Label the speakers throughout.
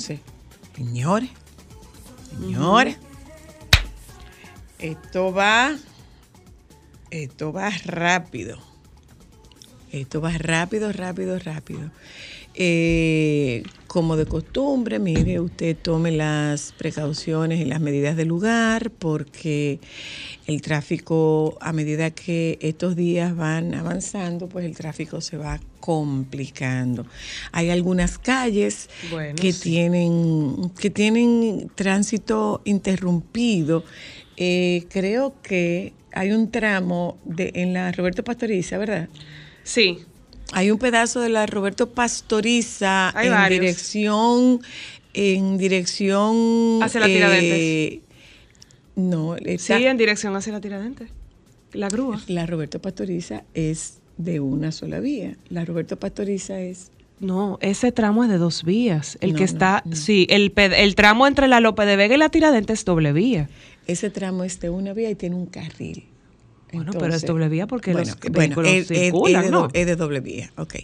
Speaker 1: 11. Señores, señores, esto va, esto va rápido. Esto va rápido, rápido, rápido. Eh, como de costumbre, mire, usted tome las precauciones y las medidas del lugar porque el tráfico, a medida que estos días van avanzando, pues el tráfico se va complicando. Hay algunas calles
Speaker 2: Bueno,
Speaker 1: que
Speaker 2: sí.
Speaker 1: tienen que tienen tránsito interrumpido. Eh, creo que hay un tramo de, en la Roberto Pastoriza, ¿verdad?
Speaker 2: Sí,
Speaker 1: Hay un pedazo de la Roberto Pastoriza
Speaker 2: Hay
Speaker 1: en
Speaker 2: varios.
Speaker 1: dirección, en dirección
Speaker 2: Hacia la Tiradentes.
Speaker 1: no,
Speaker 2: sí, en dirección hacia la tiradente. La grúa.
Speaker 1: la Roberto Pastoriza es de una sola vía. La Roberto Pastoriza es
Speaker 2: No, ese tramo es de dos vías. El
Speaker 1: No,
Speaker 2: que está,
Speaker 1: no.
Speaker 2: sí, el, el tramo entre la Lope de Vega y la Tiradente es doble vía.
Speaker 1: ese tramo es de una vía y tiene un carril.
Speaker 2: Bueno, pero es doble vía porque los
Speaker 1: bueno, es, es-
Speaker 2: circulan,
Speaker 1: es de,
Speaker 2: ¿no?
Speaker 1: do- es de doble vía, ok.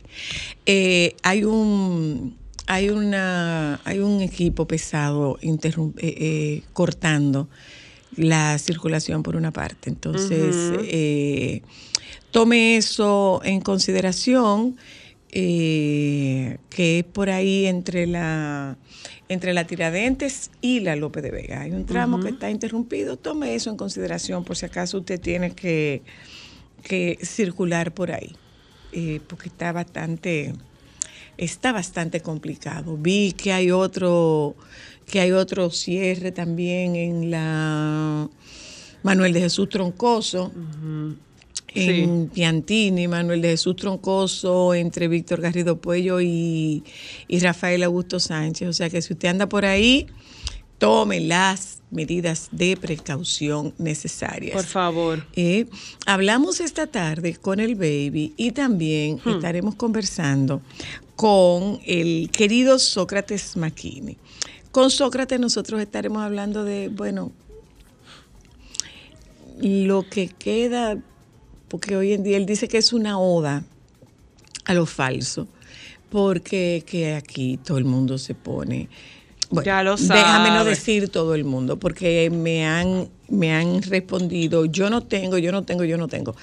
Speaker 1: Eh, hay un hay una hay un equipo pesado eh, eh, cortando la circulación por una parte. Entonces, eh, tome eso en consideración, eh, que es por ahí entre la entre la Tiradentes y la Lope de Vega. Hay un tramo que está interrumpido, tome eso en consideración por si acaso usted tiene que, que circular por ahí, eh, porque está bastante, está bastante complicado. Vi que hay otro, que hay otro cierre también en la Manuel de Jesús Troncoso. En Piantini, Manuel de Jesús Troncoso, entre Víctor Garrido Puello y, y Rafael Augusto Sánchez. O sea que si usted anda por ahí, tome las medidas de precaución necesarias.
Speaker 2: Por favor.
Speaker 1: Eh, hablamos esta tarde con el baby y también
Speaker 2: Hmm.
Speaker 1: estaremos conversando con el querido Sócrates Maquini. Con Sócrates nosotros estaremos hablando de, bueno, lo que queda, porque hoy en día él dice que es una oda a lo falso, porque que aquí todo el mundo se pone... Bueno,
Speaker 2: Ya lo
Speaker 1: déjame no
Speaker 2: sabe.
Speaker 1: decir todo el mundo, porque me han, me han respondido, yo no tengo, yo no tengo, yo no tengo.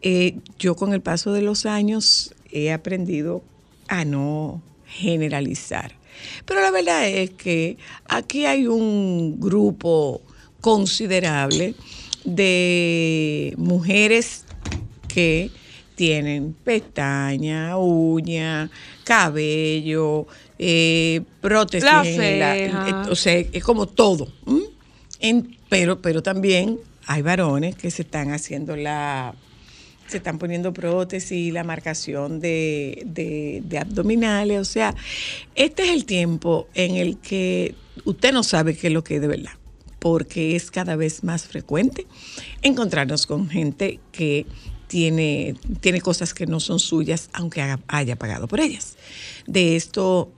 Speaker 1: Eh, yo con el paso de los años he aprendido a no generalizar. Pero la verdad es que aquí hay un grupo considerable de mujeres que tienen pestaña, uña, cabello, eh, prótesis,
Speaker 2: La
Speaker 1: en la- eh, o sea, es como todo. pero, pero también hay varones que se están haciendo la, se están poniendo prótesis, la marcación de, de- de abdominales, o sea, este es el tiempo en el que usted no sabe qué es lo que es de verdad, porque es cada vez más frecuente encontrarnos con gente que tiene, tiene cosas que no son suyas, aunque haya pagado por ellas. De esto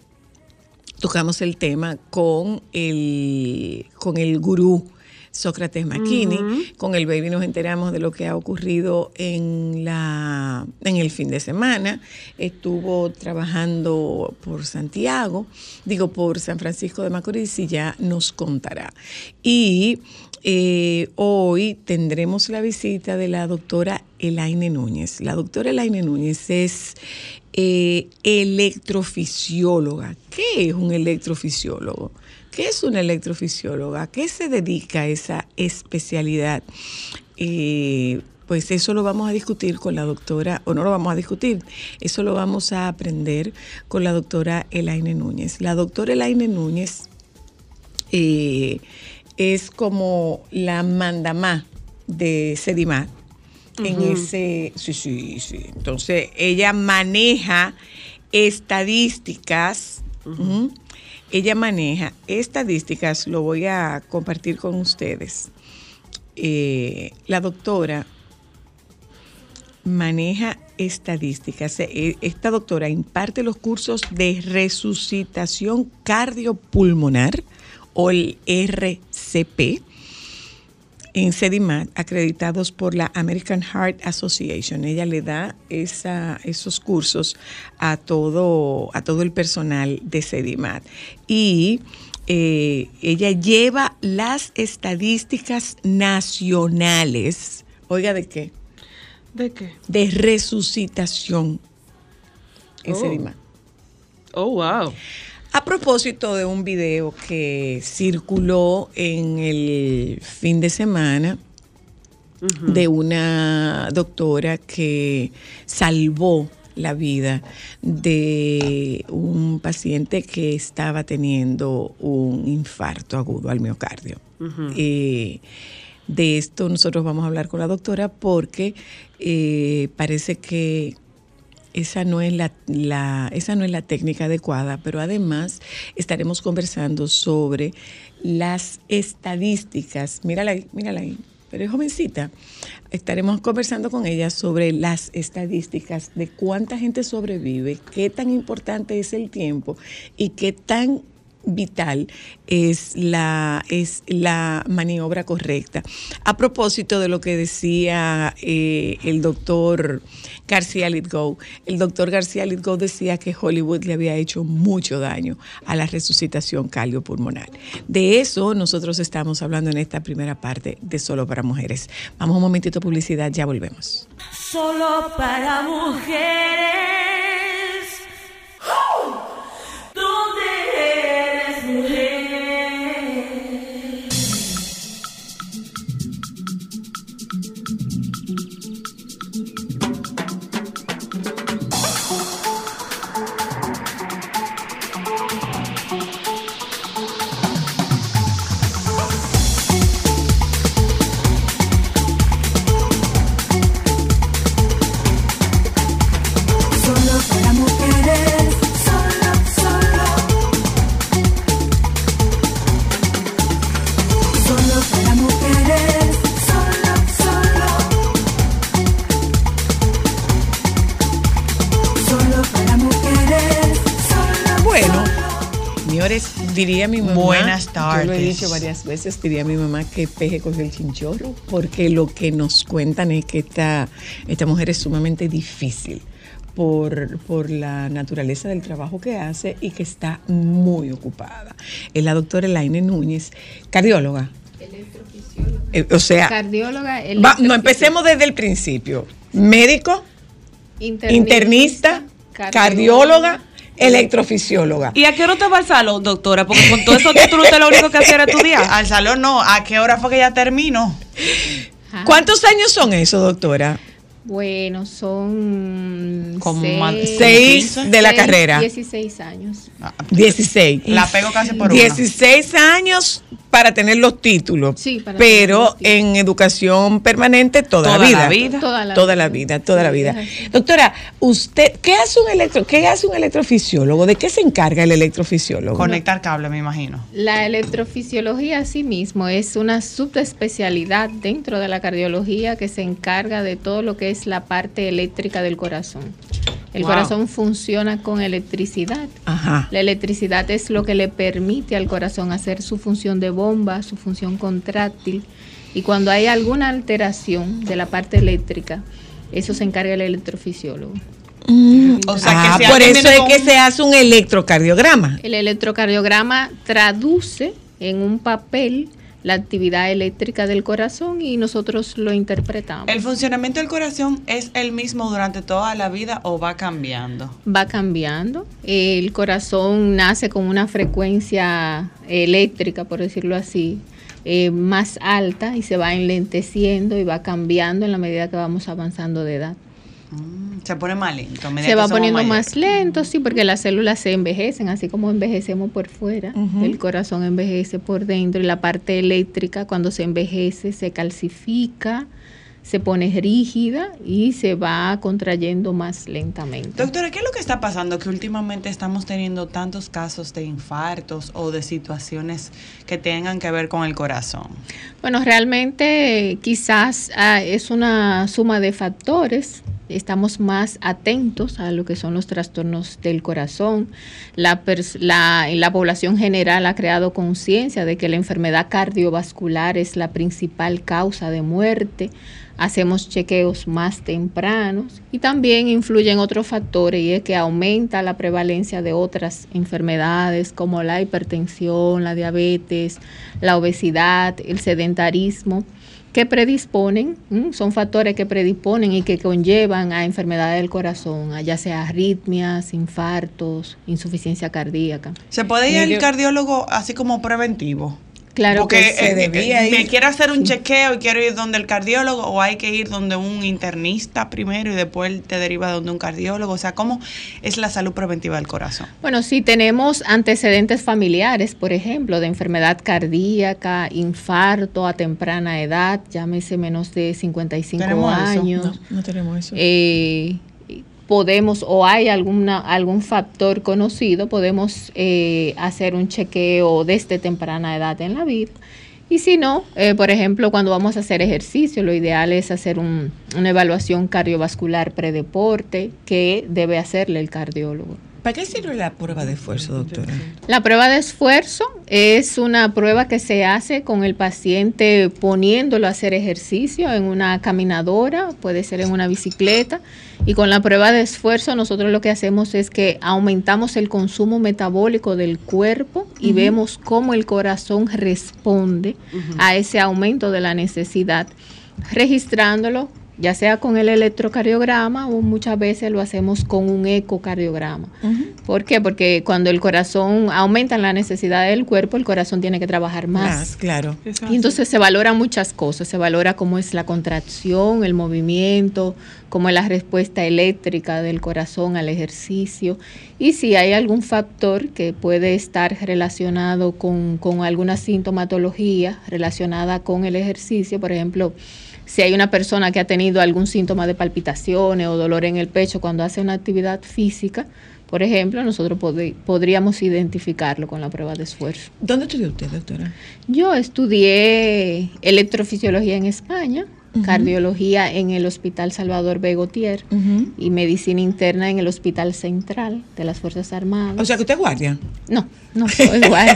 Speaker 1: tocamos el tema con el, con el gurú Sócrates McKinney. Con el baby nos enteramos de lo que ha ocurrido en, la, en el fin de semana. Estuvo trabajando por Santiago, digo por San Francisco de Macorís y ya nos contará. Y eh, hoy tendremos la visita de la doctora Elaine Núñez. La doctora Elaine Núñez es eh, electrofisióloga. ¿Qué es un electrofisiólogo? ¿Qué es una electrofisióloga? ¿A qué se dedica esa especialidad? Eh, pues eso lo vamos a discutir con la doctora, o no lo vamos a discutir, eso lo vamos a aprender con la doctora Elaine Núñez. La doctora Elaine Núñez eh, es como la mandamá de Sedimat en ese, sí, sí, sí. Entonces, ella maneja estadísticas, ella maneja estadísticas, lo voy a compartir con ustedes. Eh, la doctora maneja estadísticas. Eh, Esta doctora imparte los cursos de resucitación cardiopulmonar o el RCP en CEDIMAT, acreditados por la American Heart Association. Ella le da esa- esos cursos a todo, a todo el personal de CEDIMAT. Y eh, ella lleva las estadísticas nacionales. Oiga, ¿de qué?
Speaker 2: ¿De qué?
Speaker 1: De resucitación en
Speaker 2: Oh.
Speaker 1: CEDIMAT.
Speaker 2: Oh, wow.
Speaker 1: A propósito de un video que circuló en el fin de semana de una doctora que salvó la vida de un paciente que estaba teniendo un infarto agudo al miocardio. Eh, de esto nosotros vamos a hablar con la doctora porque eh, parece que esa no es la, esa no es la técnica adecuada, pero además estaremos conversando sobre las estadísticas. Mírala ahí, mírala ahí, pero es jovencita. Estaremos conversando con ella sobre las estadísticas de cuánta gente sobrevive, qué tan importante es el tiempo y qué tan vital es la, es la maniobra correcta. A propósito de lo que decía eh, el doctor García Litgo, el doctor García Litgo decía que Hollywood le había hecho mucho daño a la resucitación cardiopulmonar. De eso nosotros estamos hablando en esta primera parte de Solo para Mujeres. Vamos un momentito de publicidad, ya volvemos.
Speaker 3: Solo para mujeres. ¿Dónde
Speaker 1: señores, diría mi mamá.
Speaker 4: Buenas
Speaker 1: Yo lo he
Speaker 4: tardes.
Speaker 1: dicho varias veces, diría mi mamá que peje con el chinchorro, porque lo que nos cuentan es que esta, esta mujer es sumamente difícil por, por la naturaleza del trabajo que hace y que está muy ocupada. Es la doctora Elaine Núñez, cardióloga. Eh, o sea,
Speaker 5: Cardióloga,
Speaker 1: va- no empecemos desde el principio. Médico, internista, cardióloga, electrofisióloga.
Speaker 2: ¿Y a qué hora te va al salón, doctora? Porque con todo eso títulos usted lo único que hacía era estudiar.
Speaker 4: Al salón no. ¿A qué hora fue que ya terminó?
Speaker 1: ¿Cuántos años son eso, doctora?
Speaker 5: Bueno, son
Speaker 4: Como
Speaker 5: seis,
Speaker 4: más de
Speaker 1: Seis de la
Speaker 5: seis,
Speaker 1: carrera.
Speaker 5: 16 años.
Speaker 4: Ah,
Speaker 1: 16.
Speaker 4: La pego casi por una.
Speaker 1: 16 años para tener los títulos,
Speaker 5: Sí, para
Speaker 1: pero
Speaker 5: los títulos.
Speaker 1: en educación permanente toda,
Speaker 2: Toda
Speaker 1: la vida.
Speaker 2: la vida.
Speaker 5: Toda la
Speaker 1: toda
Speaker 5: vida.
Speaker 1: la vida, toda la
Speaker 5: Sí,
Speaker 1: vida. Doctora, usted, ¿qué hace un electro, qué hace un electrofisiólogo? ¿De qué se encarga el electrofisiólogo?
Speaker 4: Conectar cable, me imagino.
Speaker 5: La electrofisiología asimismo es una subespecialidad dentro de la cardiología que se encarga de todo lo que es la parte eléctrica del corazón. El
Speaker 4: Wow.
Speaker 5: corazón funciona con electricidad.
Speaker 1: Ajá.
Speaker 5: La electricidad es lo que le permite al corazón hacer su función de bomba, su función contráctil. Y cuando hay alguna alteración de la parte eléctrica, eso se encarga el electrofisiólogo.
Speaker 4: O sea,
Speaker 1: ah,
Speaker 4: que
Speaker 1: por eso es
Speaker 4: con
Speaker 1: que
Speaker 4: un-
Speaker 1: se hace un electrocardiograma.
Speaker 5: El electrocardiograma traduce en un papel la actividad eléctrica del corazón y nosotros lo interpretamos.
Speaker 4: ¿El funcionamiento del corazón es el mismo durante toda la vida o va cambiando?
Speaker 5: Va cambiando. El corazón nace con una frecuencia eléctrica, por decirlo así, eh, más alta y se va enlenteciendo y va cambiando en la medida que vamos avanzando de edad.
Speaker 4: Mm, se pone más lento.
Speaker 5: Se va poniendo
Speaker 4: mayores.
Speaker 5: más lento, sí, porque las células se envejecen, así como envejecemos por fuera, el corazón envejece por dentro y la parte eléctrica cuando se envejece se calcifica, se pone rígida y se va contrayendo más lentamente.
Speaker 4: Doctora, ¿qué es lo que está pasando? Que últimamente estamos teniendo tantos casos de infartos o de situaciones que tengan que ver con el corazón.
Speaker 5: Bueno, realmente quizás ah, es una suma de factores. Estamos más atentos a lo que son los trastornos del corazón. La, la población general ha creado conciencia de que la enfermedad cardiovascular es la principal causa de muerte. Hacemos chequeos más tempranos y también influyen otros factores y es que aumenta la prevalencia de otras enfermedades como la hipertensión, la diabetes, la obesidad, el sedentarismo que predisponen, ¿m? son factores que predisponen y que conllevan a enfermedades del corazón, a ya sea arritmias, infartos, insuficiencia cardíaca.
Speaker 4: ¿Se puede ir al cardiólogo así como preventivo?
Speaker 5: Claro
Speaker 4: Porque
Speaker 5: que sí.
Speaker 1: se
Speaker 4: eh,
Speaker 1: debía
Speaker 4: eh, me
Speaker 1: ir.
Speaker 4: quiero hacer un chequeo y quiero ir donde el cardiólogo o hay que ir donde un internista primero y después te deriva donde un cardiólogo. O sea, ¿cómo es la salud preventiva del corazón?
Speaker 5: Bueno, si tenemos antecedentes familiares, por ejemplo, de enfermedad cardíaca, infarto a temprana edad, llámese menos de 55
Speaker 4: Tenemos eso.
Speaker 5: años,
Speaker 1: No, no tenemos eso.
Speaker 5: eh, podemos o hay alguna, algún factor conocido, podemos eh, hacer un chequeo desde temprana edad en la vida. Y si no, eh, por ejemplo, cuando vamos a hacer ejercicio, lo ideal es hacer un- una evaluación cardiovascular predeporte que debe hacerle el cardiólogo.
Speaker 1: ¿Para qué sirve la prueba de esfuerzo, doctora?
Speaker 5: La prueba de esfuerzo es una prueba que se hace con el paciente poniéndolo a hacer ejercicio en una caminadora, puede ser en una bicicleta. Y con la prueba de esfuerzo nosotros lo que hacemos es que aumentamos el consumo metabólico del cuerpo y vemos cómo el corazón responde a ese aumento de la necesidad, registrándolo ya sea con el electrocardiograma o muchas veces lo hacemos con un ecocardiograma. ¿Por qué? Porque cuando el corazón aumenta la necesidad del cuerpo, el corazón tiene que trabajar más.
Speaker 1: Más, claro.
Speaker 5: Y entonces se valoran muchas cosas, se valora cómo es la contracción, el movimiento, cómo es la respuesta eléctrica del corazón al ejercicio y si hay algún factor que puede estar relacionado con, con alguna sintomatología relacionada con el ejercicio, por ejemplo, si hay una persona que ha tenido algún síntoma de palpitaciones o dolor en el pecho cuando hace una actividad física, por ejemplo, nosotros pod- podríamos identificarlo con la prueba de esfuerzo.
Speaker 1: ¿Dónde estudió usted, doctora?
Speaker 5: Yo estudié electrofisiología en España, cardiología en el Hospital Salvador Begotier y medicina interna en el Hospital Central de las Fuerzas Armadas.
Speaker 1: O sea, que usted es guardia.
Speaker 5: no, no soy guay.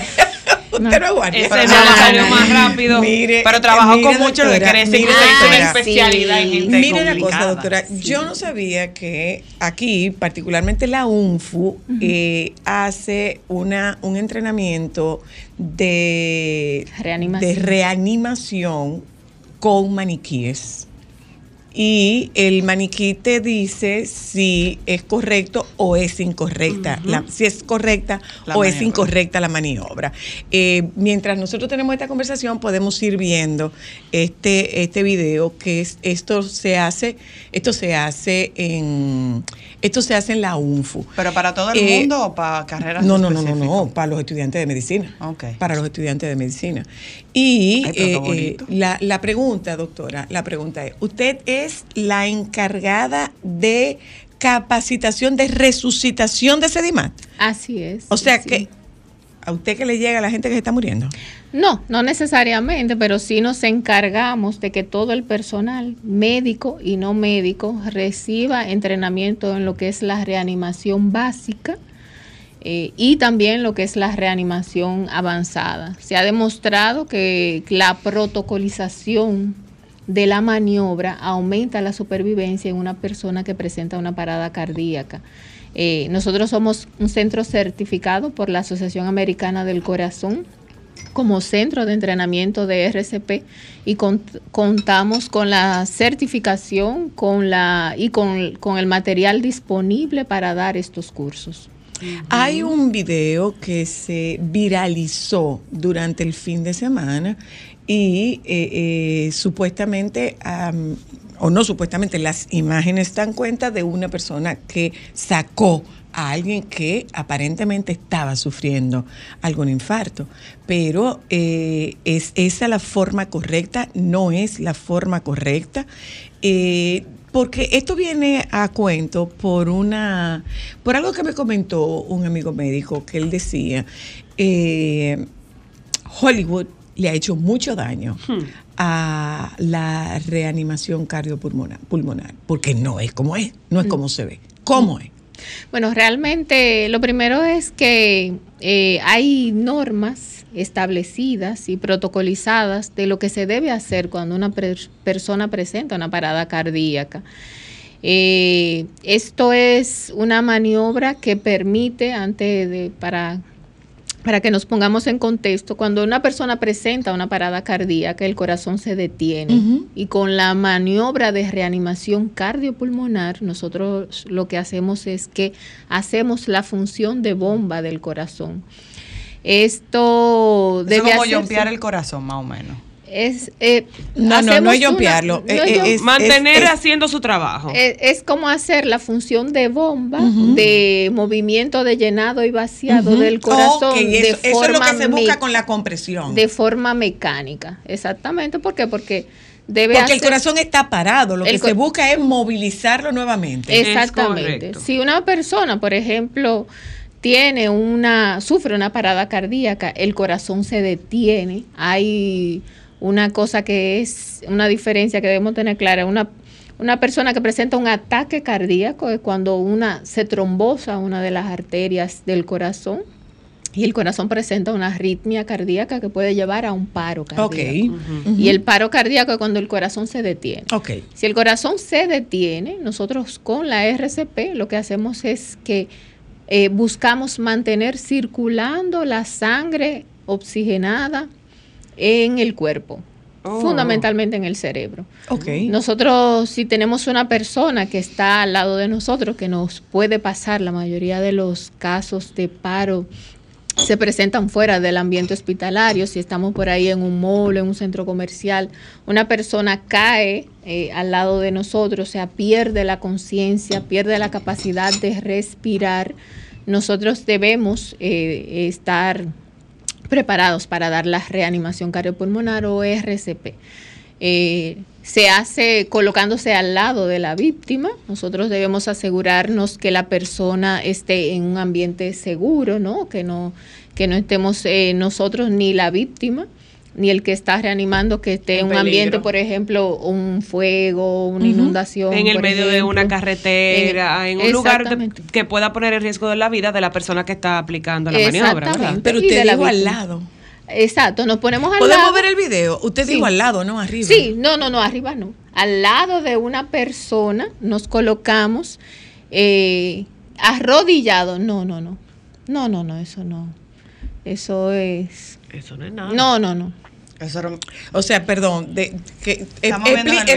Speaker 1: Usted
Speaker 5: No.
Speaker 1: no es guardia.
Speaker 2: Ese no salió más rápido.
Speaker 1: Mire,
Speaker 4: Pero trabajó
Speaker 1: mire,
Speaker 4: con mucho, lo que quiere decir que una especialidad en gente
Speaker 1: Mire una cosa, doctora. Yo no sabía que aquí, particularmente la UNFU, eh, hace una, un entrenamiento de
Speaker 5: Reanimación.
Speaker 1: de reanimación con maniquíes. y el maniquí te dice si es correcto o es incorrecta, la- si es correcta
Speaker 4: La
Speaker 1: o es incorrecta la maniobra. Eh, mientras nosotros tenemos esta conversación, podemos ir viendo este, este video que es, esto se hace, esto se hace en esto se hace en la UNFU.
Speaker 4: ¿Pero para todo el
Speaker 1: Eh,
Speaker 4: mundo o para carreras
Speaker 1: No, no, no, no, no, para los estudiantes de medicina. Para los estudiantes de medicina. Y
Speaker 4: Ay,
Speaker 1: eh, eh, la, la pregunta, doctora, la pregunta es, ¿usted es la encargada de capacitación de resucitación de Sedimat?
Speaker 5: Así es.
Speaker 1: O sea
Speaker 5: sí.
Speaker 1: que a usted que le llega a la gente que se está muriendo.
Speaker 5: No, no necesariamente, pero sí nos encargamos de que todo el personal médico y no médico reciba entrenamiento en lo que es la reanimación básica eh, y también lo que es la reanimación avanzada. Se ha demostrado que la protocolización de la maniobra aumenta la supervivencia en una persona que presenta una parada cardíaca. Eh, nosotros somos un centro certificado por la Asociación Americana del Corazón como centro de entrenamiento de RCP y cont- contamos con la certificación con la, y con, con el material disponible para dar estos cursos.
Speaker 1: Hay un video que se viralizó durante el fin de semana y eh, eh, supuestamente, am, o no supuestamente, las imágenes dan cuenta de una persona que sacó a alguien que aparentemente estaba sufriendo algún infarto. Pero eh, ¿es esa la forma correcta? ¿No es la forma correcta? Porque esto viene a cuento por una, por algo que me comentó un amigo médico que él decía, eh, Hollywood le ha hecho mucho daño a la reanimación cardiopulmonar, pulmonar, porque no es como es, no es como se ve, ¿cómo es?
Speaker 5: Bueno, realmente lo primero es que eh, hay normas establecidas y protocolizadas de lo que se debe hacer cuando una per- persona presenta una parada cardíaca. Eh, esto es una maniobra que permite, antes de, para, para que nos pongamos en contexto, cuando una persona presenta una parada cardíaca, el corazón se detiene. Y con la maniobra de reanimación cardiopulmonar, nosotros lo que hacemos es que hacemos la función de bomba del corazón. Esto
Speaker 4: Eso
Speaker 5: debe
Speaker 4: es como
Speaker 5: hacerse-
Speaker 4: el corazón, más o menos.
Speaker 5: Es, eh,
Speaker 1: No, no, no es
Speaker 5: una-
Speaker 1: eh,
Speaker 5: es
Speaker 1: eh,
Speaker 5: jom-
Speaker 1: es-
Speaker 2: Mantener
Speaker 1: es-
Speaker 2: haciendo su trabajo.
Speaker 5: es, es como hacer la función de bomba, de movimiento de llenado y vaciado del corazón de
Speaker 1: eso, eso es lo que se busca con la compresión.
Speaker 5: de forma mecánica. Exactamente, ¿por qué? Porque debe
Speaker 1: porque el
Speaker 5: hacer-
Speaker 1: corazón está parado, lo
Speaker 5: El
Speaker 1: que se busca es movilizarlo nuevamente.
Speaker 2: Es
Speaker 5: Exactamente. Si una persona, por ejemplo, tiene una, sufre una parada cardíaca, el corazón se detiene. Hay una cosa que es una diferencia que debemos tener clara. Una, una persona que presenta un ataque cardíaco es cuando una se trombosa una de las arterias del corazón y el corazón presenta una arritmia cardíaca que puede llevar a un paro cardíaco.
Speaker 1: Ok. Ujú.
Speaker 5: Y el paro cardíaco es cuando el corazón se detiene.
Speaker 1: Ok.
Speaker 5: Si el corazón se detiene, nosotros con la RCP lo que hacemos es que eh, buscamos mantener circulando la sangre oxigenada en el cuerpo,
Speaker 2: Oh.
Speaker 5: fundamentalmente en el cerebro.
Speaker 1: Ok.
Speaker 5: Nosotros, si tenemos una persona que está al lado de nosotros, que nos puede pasar, la mayoría de los casos de paro se presentan fuera del ambiente hospitalario, si estamos por ahí en un mall, en un centro comercial, una persona cae eh, al lado de nosotros, o sea, pierde la conciencia, pierde la capacidad de respirar, nosotros debemos eh, estar preparados para dar la reanimación cardiopulmonar o RCP. Eh, se hace colocándose al lado de la víctima. Nosotros debemos asegurarnos que la persona esté en un ambiente seguro, ¿no? Que no, que no estemos eh, nosotros ni la víctima ni el que está reanimando que esté en un ambiente, por ejemplo, un fuego, una inundación.
Speaker 2: en el
Speaker 5: por
Speaker 2: medio de una carretera, en, un lugar de- que pueda poner en riesgo de la vida de la persona que está aplicando la maniobra. ¿verdad?
Speaker 1: Pero usted
Speaker 5: la
Speaker 1: dijo al lado.
Speaker 5: Exacto, nos ponemos al
Speaker 1: ¿Podemos
Speaker 5: lado.
Speaker 1: ver el video? Usted
Speaker 5: Sí.
Speaker 1: dijo al lado, no arriba.
Speaker 5: Sí, no, no, no, arriba no. Al lado de una persona nos colocamos eh, arrodillados. No, no, no. No, no, no, eso no. Eso es.
Speaker 2: Eso no es nada.
Speaker 5: No, no, no.
Speaker 4: Eso era-
Speaker 1: O sea, perdón, de, que,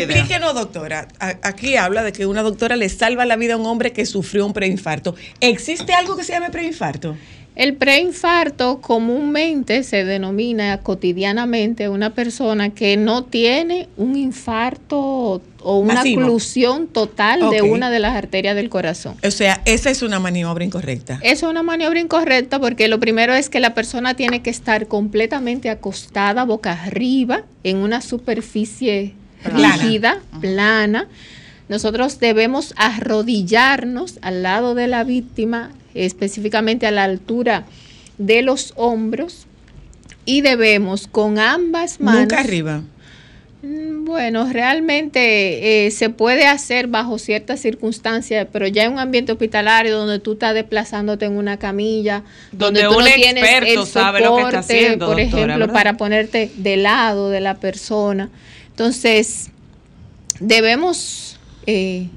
Speaker 4: video.
Speaker 1: explíquenos, doctora. A- aquí habla de que una doctora le salva la vida a un hombre que sufrió un preinfarto. ¿Existe algo que se llame preinfarto?
Speaker 5: El preinfarto comúnmente se denomina cotidianamente una persona que no tiene un infarto o una
Speaker 1: Masivo.
Speaker 5: oclusión total de una de las arterias del corazón.
Speaker 1: O sea, esa es una maniobra incorrecta.
Speaker 5: Es una maniobra incorrecta porque lo primero es que la persona tiene que estar completamente acostada boca arriba en una superficie
Speaker 1: Plana.
Speaker 5: rígida, plana. Nosotros debemos arrodillarnos al lado de la víctima, específicamente a la altura de los hombros, y debemos con ambas manos.
Speaker 1: Nunca arriba.
Speaker 5: Mm, Bueno, realmente eh, se puede hacer bajo ciertas circunstancias, pero ya en un ambiente hospitalario donde tú estás desplazándote en una camilla, donde,
Speaker 2: Donde
Speaker 5: tú
Speaker 2: un
Speaker 5: no tienes
Speaker 2: experto
Speaker 5: el
Speaker 2: sabe lo que está
Speaker 5: soporte,
Speaker 2: haciendo,
Speaker 5: por
Speaker 2: doctora,
Speaker 5: ejemplo,
Speaker 2: ¿verdad?
Speaker 5: para ponerte de lado de la persona. Entonces, debemos, eh,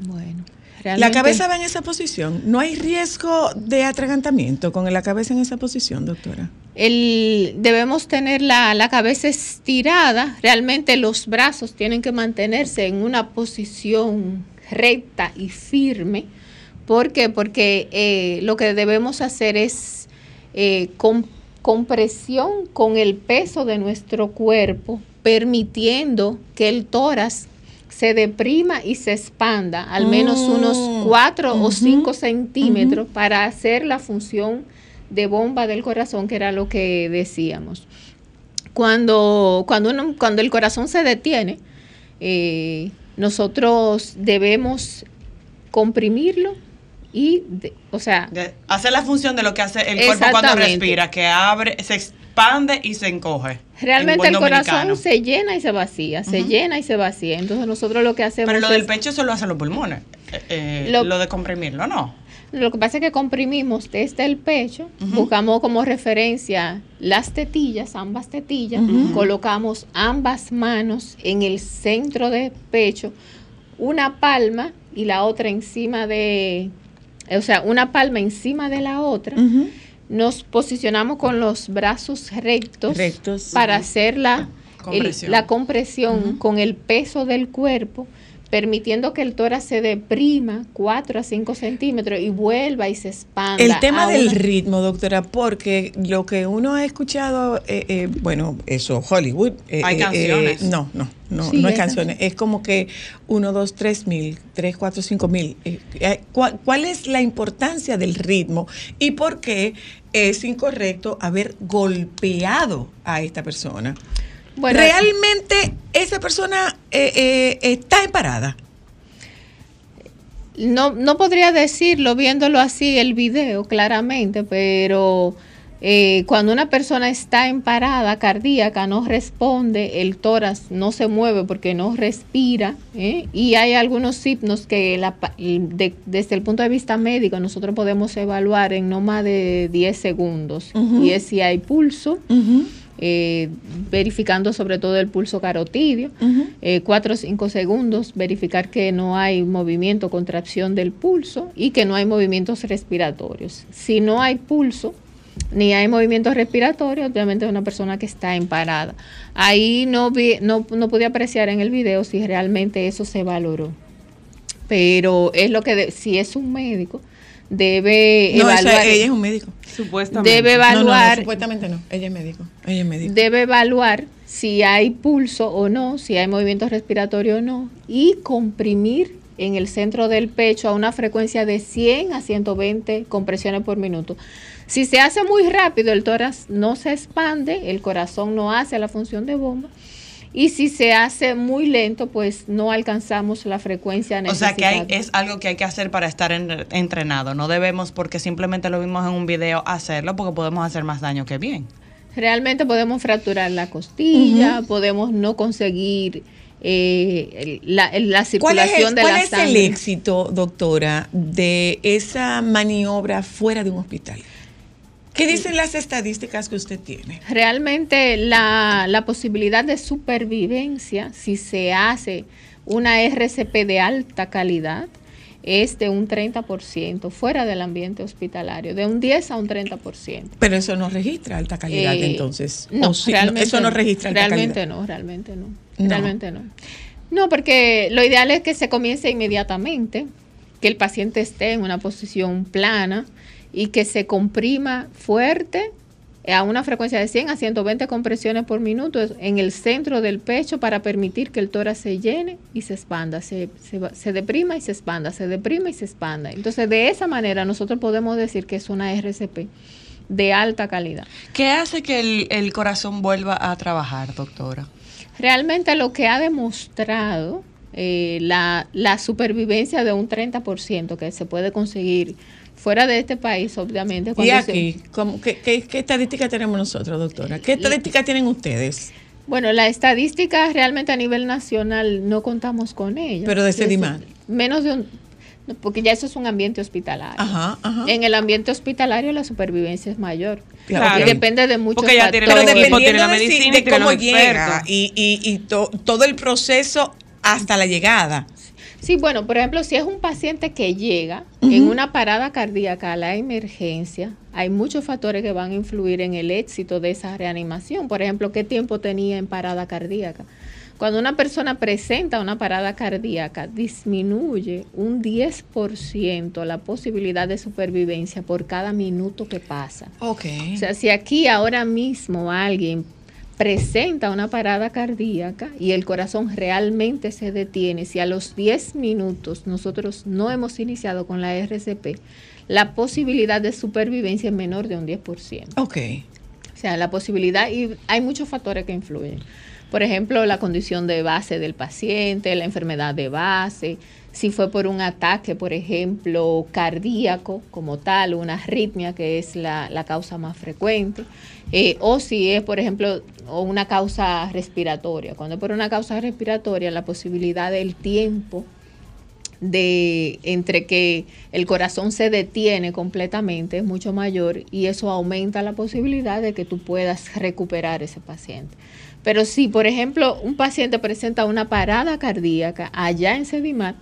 Speaker 5: bueno,
Speaker 1: La
Speaker 5: realmente-
Speaker 1: cabeza va en esa posición. ¿No hay riesgo de atragantamiento con la cabeza en esa posición, doctora?
Speaker 5: el, debemos tener la, la cabeza estirada, realmente los brazos tienen que mantenerse en una posición recta y firme. ¿Por qué? Porque eh, lo que debemos hacer es eh, con, compresión con el peso de nuestro cuerpo, permitiendo que el tórax se deprima y se expanda al menos
Speaker 1: Mm.
Speaker 5: unos 4 o
Speaker 1: Ujú.
Speaker 5: 5 centímetros para hacer la función de bomba del corazón, que era lo que decíamos. Cuando, cuando, uno- cuando el corazón se detiene, eh, nosotros debemos comprimirlo y, de- o sea,
Speaker 4: de- hace la función de lo que hace el cuerpo cuando respira, que abre, se expande y se encoge.
Speaker 5: Realmente
Speaker 4: en
Speaker 5: el corazón
Speaker 4: dominicano.
Speaker 5: se llena y se vacía, se llena y se vacía. Entonces nosotros lo que hacemos
Speaker 4: Pero lo del pecho eso lo hacen los pulmones. eh, eh,
Speaker 5: Lo-
Speaker 4: lo, de comprimirlo, ¿no?
Speaker 5: Lo que pasa es que comprimimos desde el pecho, buscamos como referencia las tetillas, ambas tetillas, colocamos ambas manos en el centro del pecho, una palma y la otra encima de, o sea, una palma encima de la otra. Nos posicionamos con los brazos rectos,
Speaker 1: Rectos.
Speaker 5: para hacer la el-
Speaker 4: Compresión.
Speaker 5: la compresión con el peso del cuerpo, permitiendo que el tórax se deprima 4 a 5 centímetros y vuelva y se expanda.
Speaker 1: El tema del
Speaker 5: una-
Speaker 1: ritmo, doctora, porque lo que uno ha escuchado, eh, eh, bueno, eso, Hollywood. eh,
Speaker 4: Hay
Speaker 1: eh,
Speaker 4: canciones.
Speaker 1: eh, no, no, no,
Speaker 5: Sí,
Speaker 1: no hay
Speaker 5: hay
Speaker 1: canciones. Es como que uno, dos, tres mil, tres, cuatro, cinco mil. ¿cuál, cuál es la importancia del ritmo y por qué es incorrecto haber golpeado a esta persona?
Speaker 5: Bueno,
Speaker 1: Realmente esa persona eh, eh, está en parada.
Speaker 5: no, no podría decirlo viéndolo así el video claramente, pero eh, cuando una persona está en parada cardíaca, no responde, el tórax no se mueve porque no respira, ¿eh? y hay algunos signos que la pa- de- desde el punto de vista médico nosotros podemos evaluar en no más de 10 segundos, y es si hay pulso, eh, verificando sobre todo el pulso carotidio, eh, 4 o 5 segundos, verificar que no hay movimiento, contracción del pulso y que no hay movimientos respiratorios. Si no hay pulso ni hay movimientos respiratorios, obviamente es una persona que está en parada. Ahí no, vi, no, no pude apreciar en el video si realmente eso se valoró. Pero es lo que, de- si es un médico, debe
Speaker 1: No, esa-
Speaker 5: evaluar.
Speaker 1: ella es un médico.
Speaker 2: Supuestamente.
Speaker 5: Debe
Speaker 1: No, no, no,
Speaker 5: evaluar
Speaker 1: supuestamente no. Ella es médico. Ella es médico.
Speaker 5: debe evaluar si hay pulso o no, si hay movimiento respiratorio o no, y comprimir en el centro del pecho a una frecuencia de 100 a 120 compresiones por minuto. Si se hace muy rápido, el tórax no se expande, el corazón no hace la función de bomba. Y si se hace muy lento, pues no alcanzamos la frecuencia
Speaker 4: O sea que hay, es algo que hay que hacer para estar en- entrenado. No debemos, porque simplemente lo vimos en un video, hacerlo porque podemos hacer más daño que bien.
Speaker 5: Realmente podemos fracturar la costilla, podemos no conseguir eh, el- la, la
Speaker 1: ¿Cuál
Speaker 5: circulación
Speaker 1: es,
Speaker 5: de
Speaker 1: cuál
Speaker 5: la
Speaker 1: es el
Speaker 5: sangre.
Speaker 1: éxito, doctora, de esa maniobra fuera de un hospital? ¿Qué dicen las estadísticas que usted tiene?
Speaker 5: Realmente la, la posibilidad de supervivencia, si se hace una RCP de alta calidad, es de un 30% fuera del ambiente hospitalario, de un 10 a un 30%.
Speaker 1: Pero eso no registra alta calidad,
Speaker 5: Eh,
Speaker 1: entonces.
Speaker 5: No,
Speaker 1: ¿O sí?
Speaker 5: realmente
Speaker 1: eso no registra alta
Speaker 5: realmente
Speaker 1: calidad.
Speaker 5: no, realmente no,
Speaker 1: No.
Speaker 5: realmente no. No, porque lo ideal es que se comience inmediatamente, que el paciente esté en una posición plana y que se comprima fuerte a una frecuencia de 100 a 120 compresiones por minuto en el centro del pecho para permitir que el tórax se llene y se expanda, se, se, se deprima y se expanda, se deprima y se expanda. Entonces, de esa manera nosotros podemos decir que es una RCP de alta calidad.
Speaker 4: ¿Qué hace que el, el corazón vuelva a trabajar, doctora?
Speaker 5: Realmente lo que ha demostrado eh, la, la supervivencia de un 30% que se puede conseguir fuera de este país, obviamente.
Speaker 1: Y
Speaker 5: cuando se-
Speaker 1: aquí, ¿cómo- qué, qué, qué estadística tenemos nosotros, doctora? ¿Qué estadística tienen ustedes?
Speaker 5: Bueno, la estadística realmente a nivel nacional no contamos con ella.
Speaker 1: Pero de
Speaker 5: Es
Speaker 1: Sedimar.
Speaker 5: Menos de un... Porque ya eso es un ambiente hospitalario.
Speaker 1: Ajá, ajá.
Speaker 5: En el ambiente hospitalario la supervivencia es mayor.
Speaker 1: Claro.
Speaker 5: Y depende de muchos
Speaker 2: Porque ya tiene
Speaker 1: Pero
Speaker 5: factores.
Speaker 2: tiene
Speaker 1: dependiendo de, si- cómo llega y, y, y to- todo el proceso hasta la llegada.
Speaker 5: Sí, bueno, por ejemplo, si es un paciente que llega en una parada cardíaca a la emergencia, hay muchos factores que van a influir en el éxito de esa reanimación. Por ejemplo, qué tiempo tenía en parada cardíaca. Cuando una persona presenta una parada cardíaca, disminuye un 10% la posibilidad de supervivencia por cada minuto que pasa.
Speaker 1: Ok.
Speaker 5: O sea, si aquí ahora mismo alguien presenta una parada cardíaca y el corazón realmente se detiene, si a los 10 minutos nosotros no hemos iniciado con la RCP, la posibilidad de supervivencia es menor de un 10%.
Speaker 1: ok.
Speaker 5: O sea, la posibilidad, y hay muchos factores que influyen. Por ejemplo, la condición de base del paciente, la enfermedad de base, si fue por un ataque, por ejemplo, cardíaco como tal, una arritmia que es la, la causa más frecuente, eh, o si es, por ejemplo, una causa respiratoria. Cuando por una causa respiratoria, la posibilidad del tiempo de entre que el corazón se detiene completamente es mucho mayor y eso aumenta la posibilidad de que tú puedas recuperar ese paciente. Pero si, por ejemplo, un paciente presenta una parada cardíaca allá en Sedimar,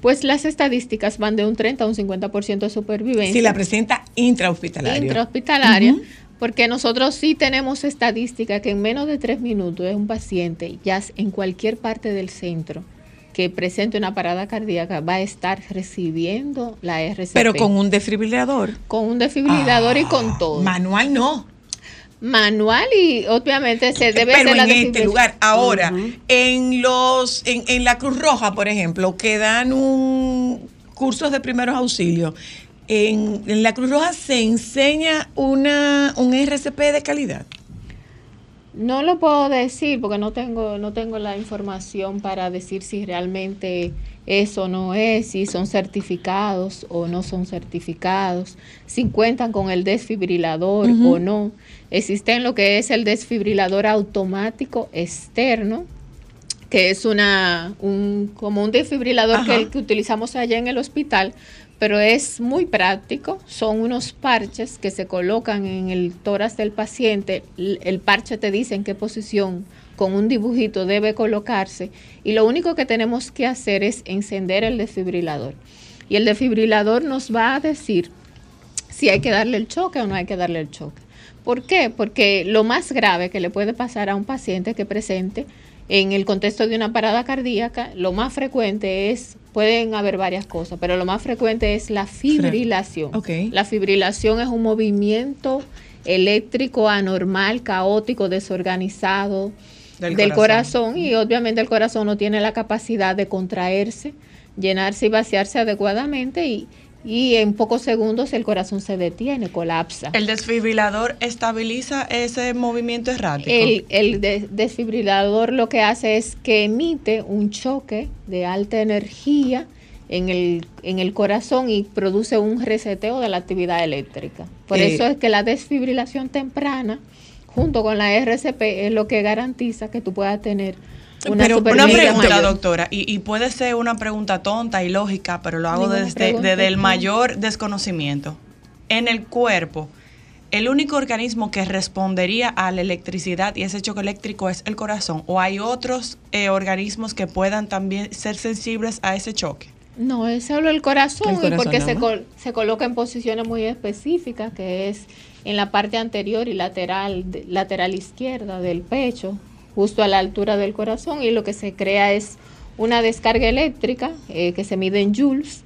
Speaker 5: pues las estadísticas van de un 30 a un 50% de supervivencia
Speaker 1: Si la presenta
Speaker 5: intrahospitalaria,
Speaker 1: Ujú.
Speaker 5: porque nosotros sí tenemos estadística que en menos de tres minutos es un paciente, ya en cualquier parte del centro que presente una parada cardíaca, va a estar recibiendo la RCP.
Speaker 1: Pero con un desfibrilador.
Speaker 5: con un desfibrilador y
Speaker 1: Ah,
Speaker 5: con todo.
Speaker 1: Manual no.
Speaker 5: Manual y obviamente se debe
Speaker 1: Pero
Speaker 5: hacer la
Speaker 1: en este lugar, ahora, en los, en, en la Cruz Roja, por ejemplo, que dan un cursos de primeros auxilios, en, en la Cruz Roja se enseña una un RCP de calidad.
Speaker 5: No lo puedo decir porque no tengo, no tengo la información para decir si realmente eso no es, si son certificados o no son certificados, si cuentan con el desfibrilador o no. Existe lo que es el desfibrilador automático externo, que es una un, como un desfibrilador que, el que utilizamos allá en el hospital, pero es muy práctico. Son unos parches que se colocan en el tórax del paciente. El parche te dice en qué posición con un dibujito debe colocarse y lo único que tenemos que hacer es encender el desfibrilador. Y el desfibrilador nos va a decir si hay que darle el choque o no hay que darle el choque. ¿Por qué? Porque lo más grave que le puede pasar a un paciente que presente en el contexto de una parada cardíaca, lo más frecuente es, pueden haber varias cosas, pero lo más frecuente es la fibrilación. La fibrilación es un movimiento eléctrico anormal, caótico, desorganizado
Speaker 4: Del
Speaker 5: del,
Speaker 4: corazón.
Speaker 5: corazón. y obviamente el corazón no tiene la capacidad de contraerse, llenarse y vaciarse adecuadamente y, y en pocos segundos el corazón se detiene, colapsa.
Speaker 4: ¿El desfibrilador estabiliza ese movimiento errático?
Speaker 5: El, el de- desfibrilador lo que hace es que emite un choque de alta energía en el, en el corazón y produce un reseteo de la actividad eléctrica. Por
Speaker 1: Eh,
Speaker 5: eso es que la desfibrilación temprana, junto con la RCP, es lo que garantiza que tú puedas tener una
Speaker 1: Pero una
Speaker 4: pregunta,
Speaker 5: mayor.
Speaker 4: doctora, y, y puede ser una pregunta tonta y lógica, pero lo hago desde, desde el mayor desconocimiento. En el cuerpo, el único organismo que respondería a la electricidad y ese choque eléctrico es el corazón, o hay otros eh, organismos que puedan también ser sensibles a ese choque.
Speaker 5: No, es solo el corazón,
Speaker 1: El corazón
Speaker 5: y porque se, col- se coloca en posiciones muy específicas, que es en la parte anterior y lateral, de- lateral izquierda del pecho, justo a la altura del corazón, y lo que se crea es una descarga eléctrica eh, que se mide en joules.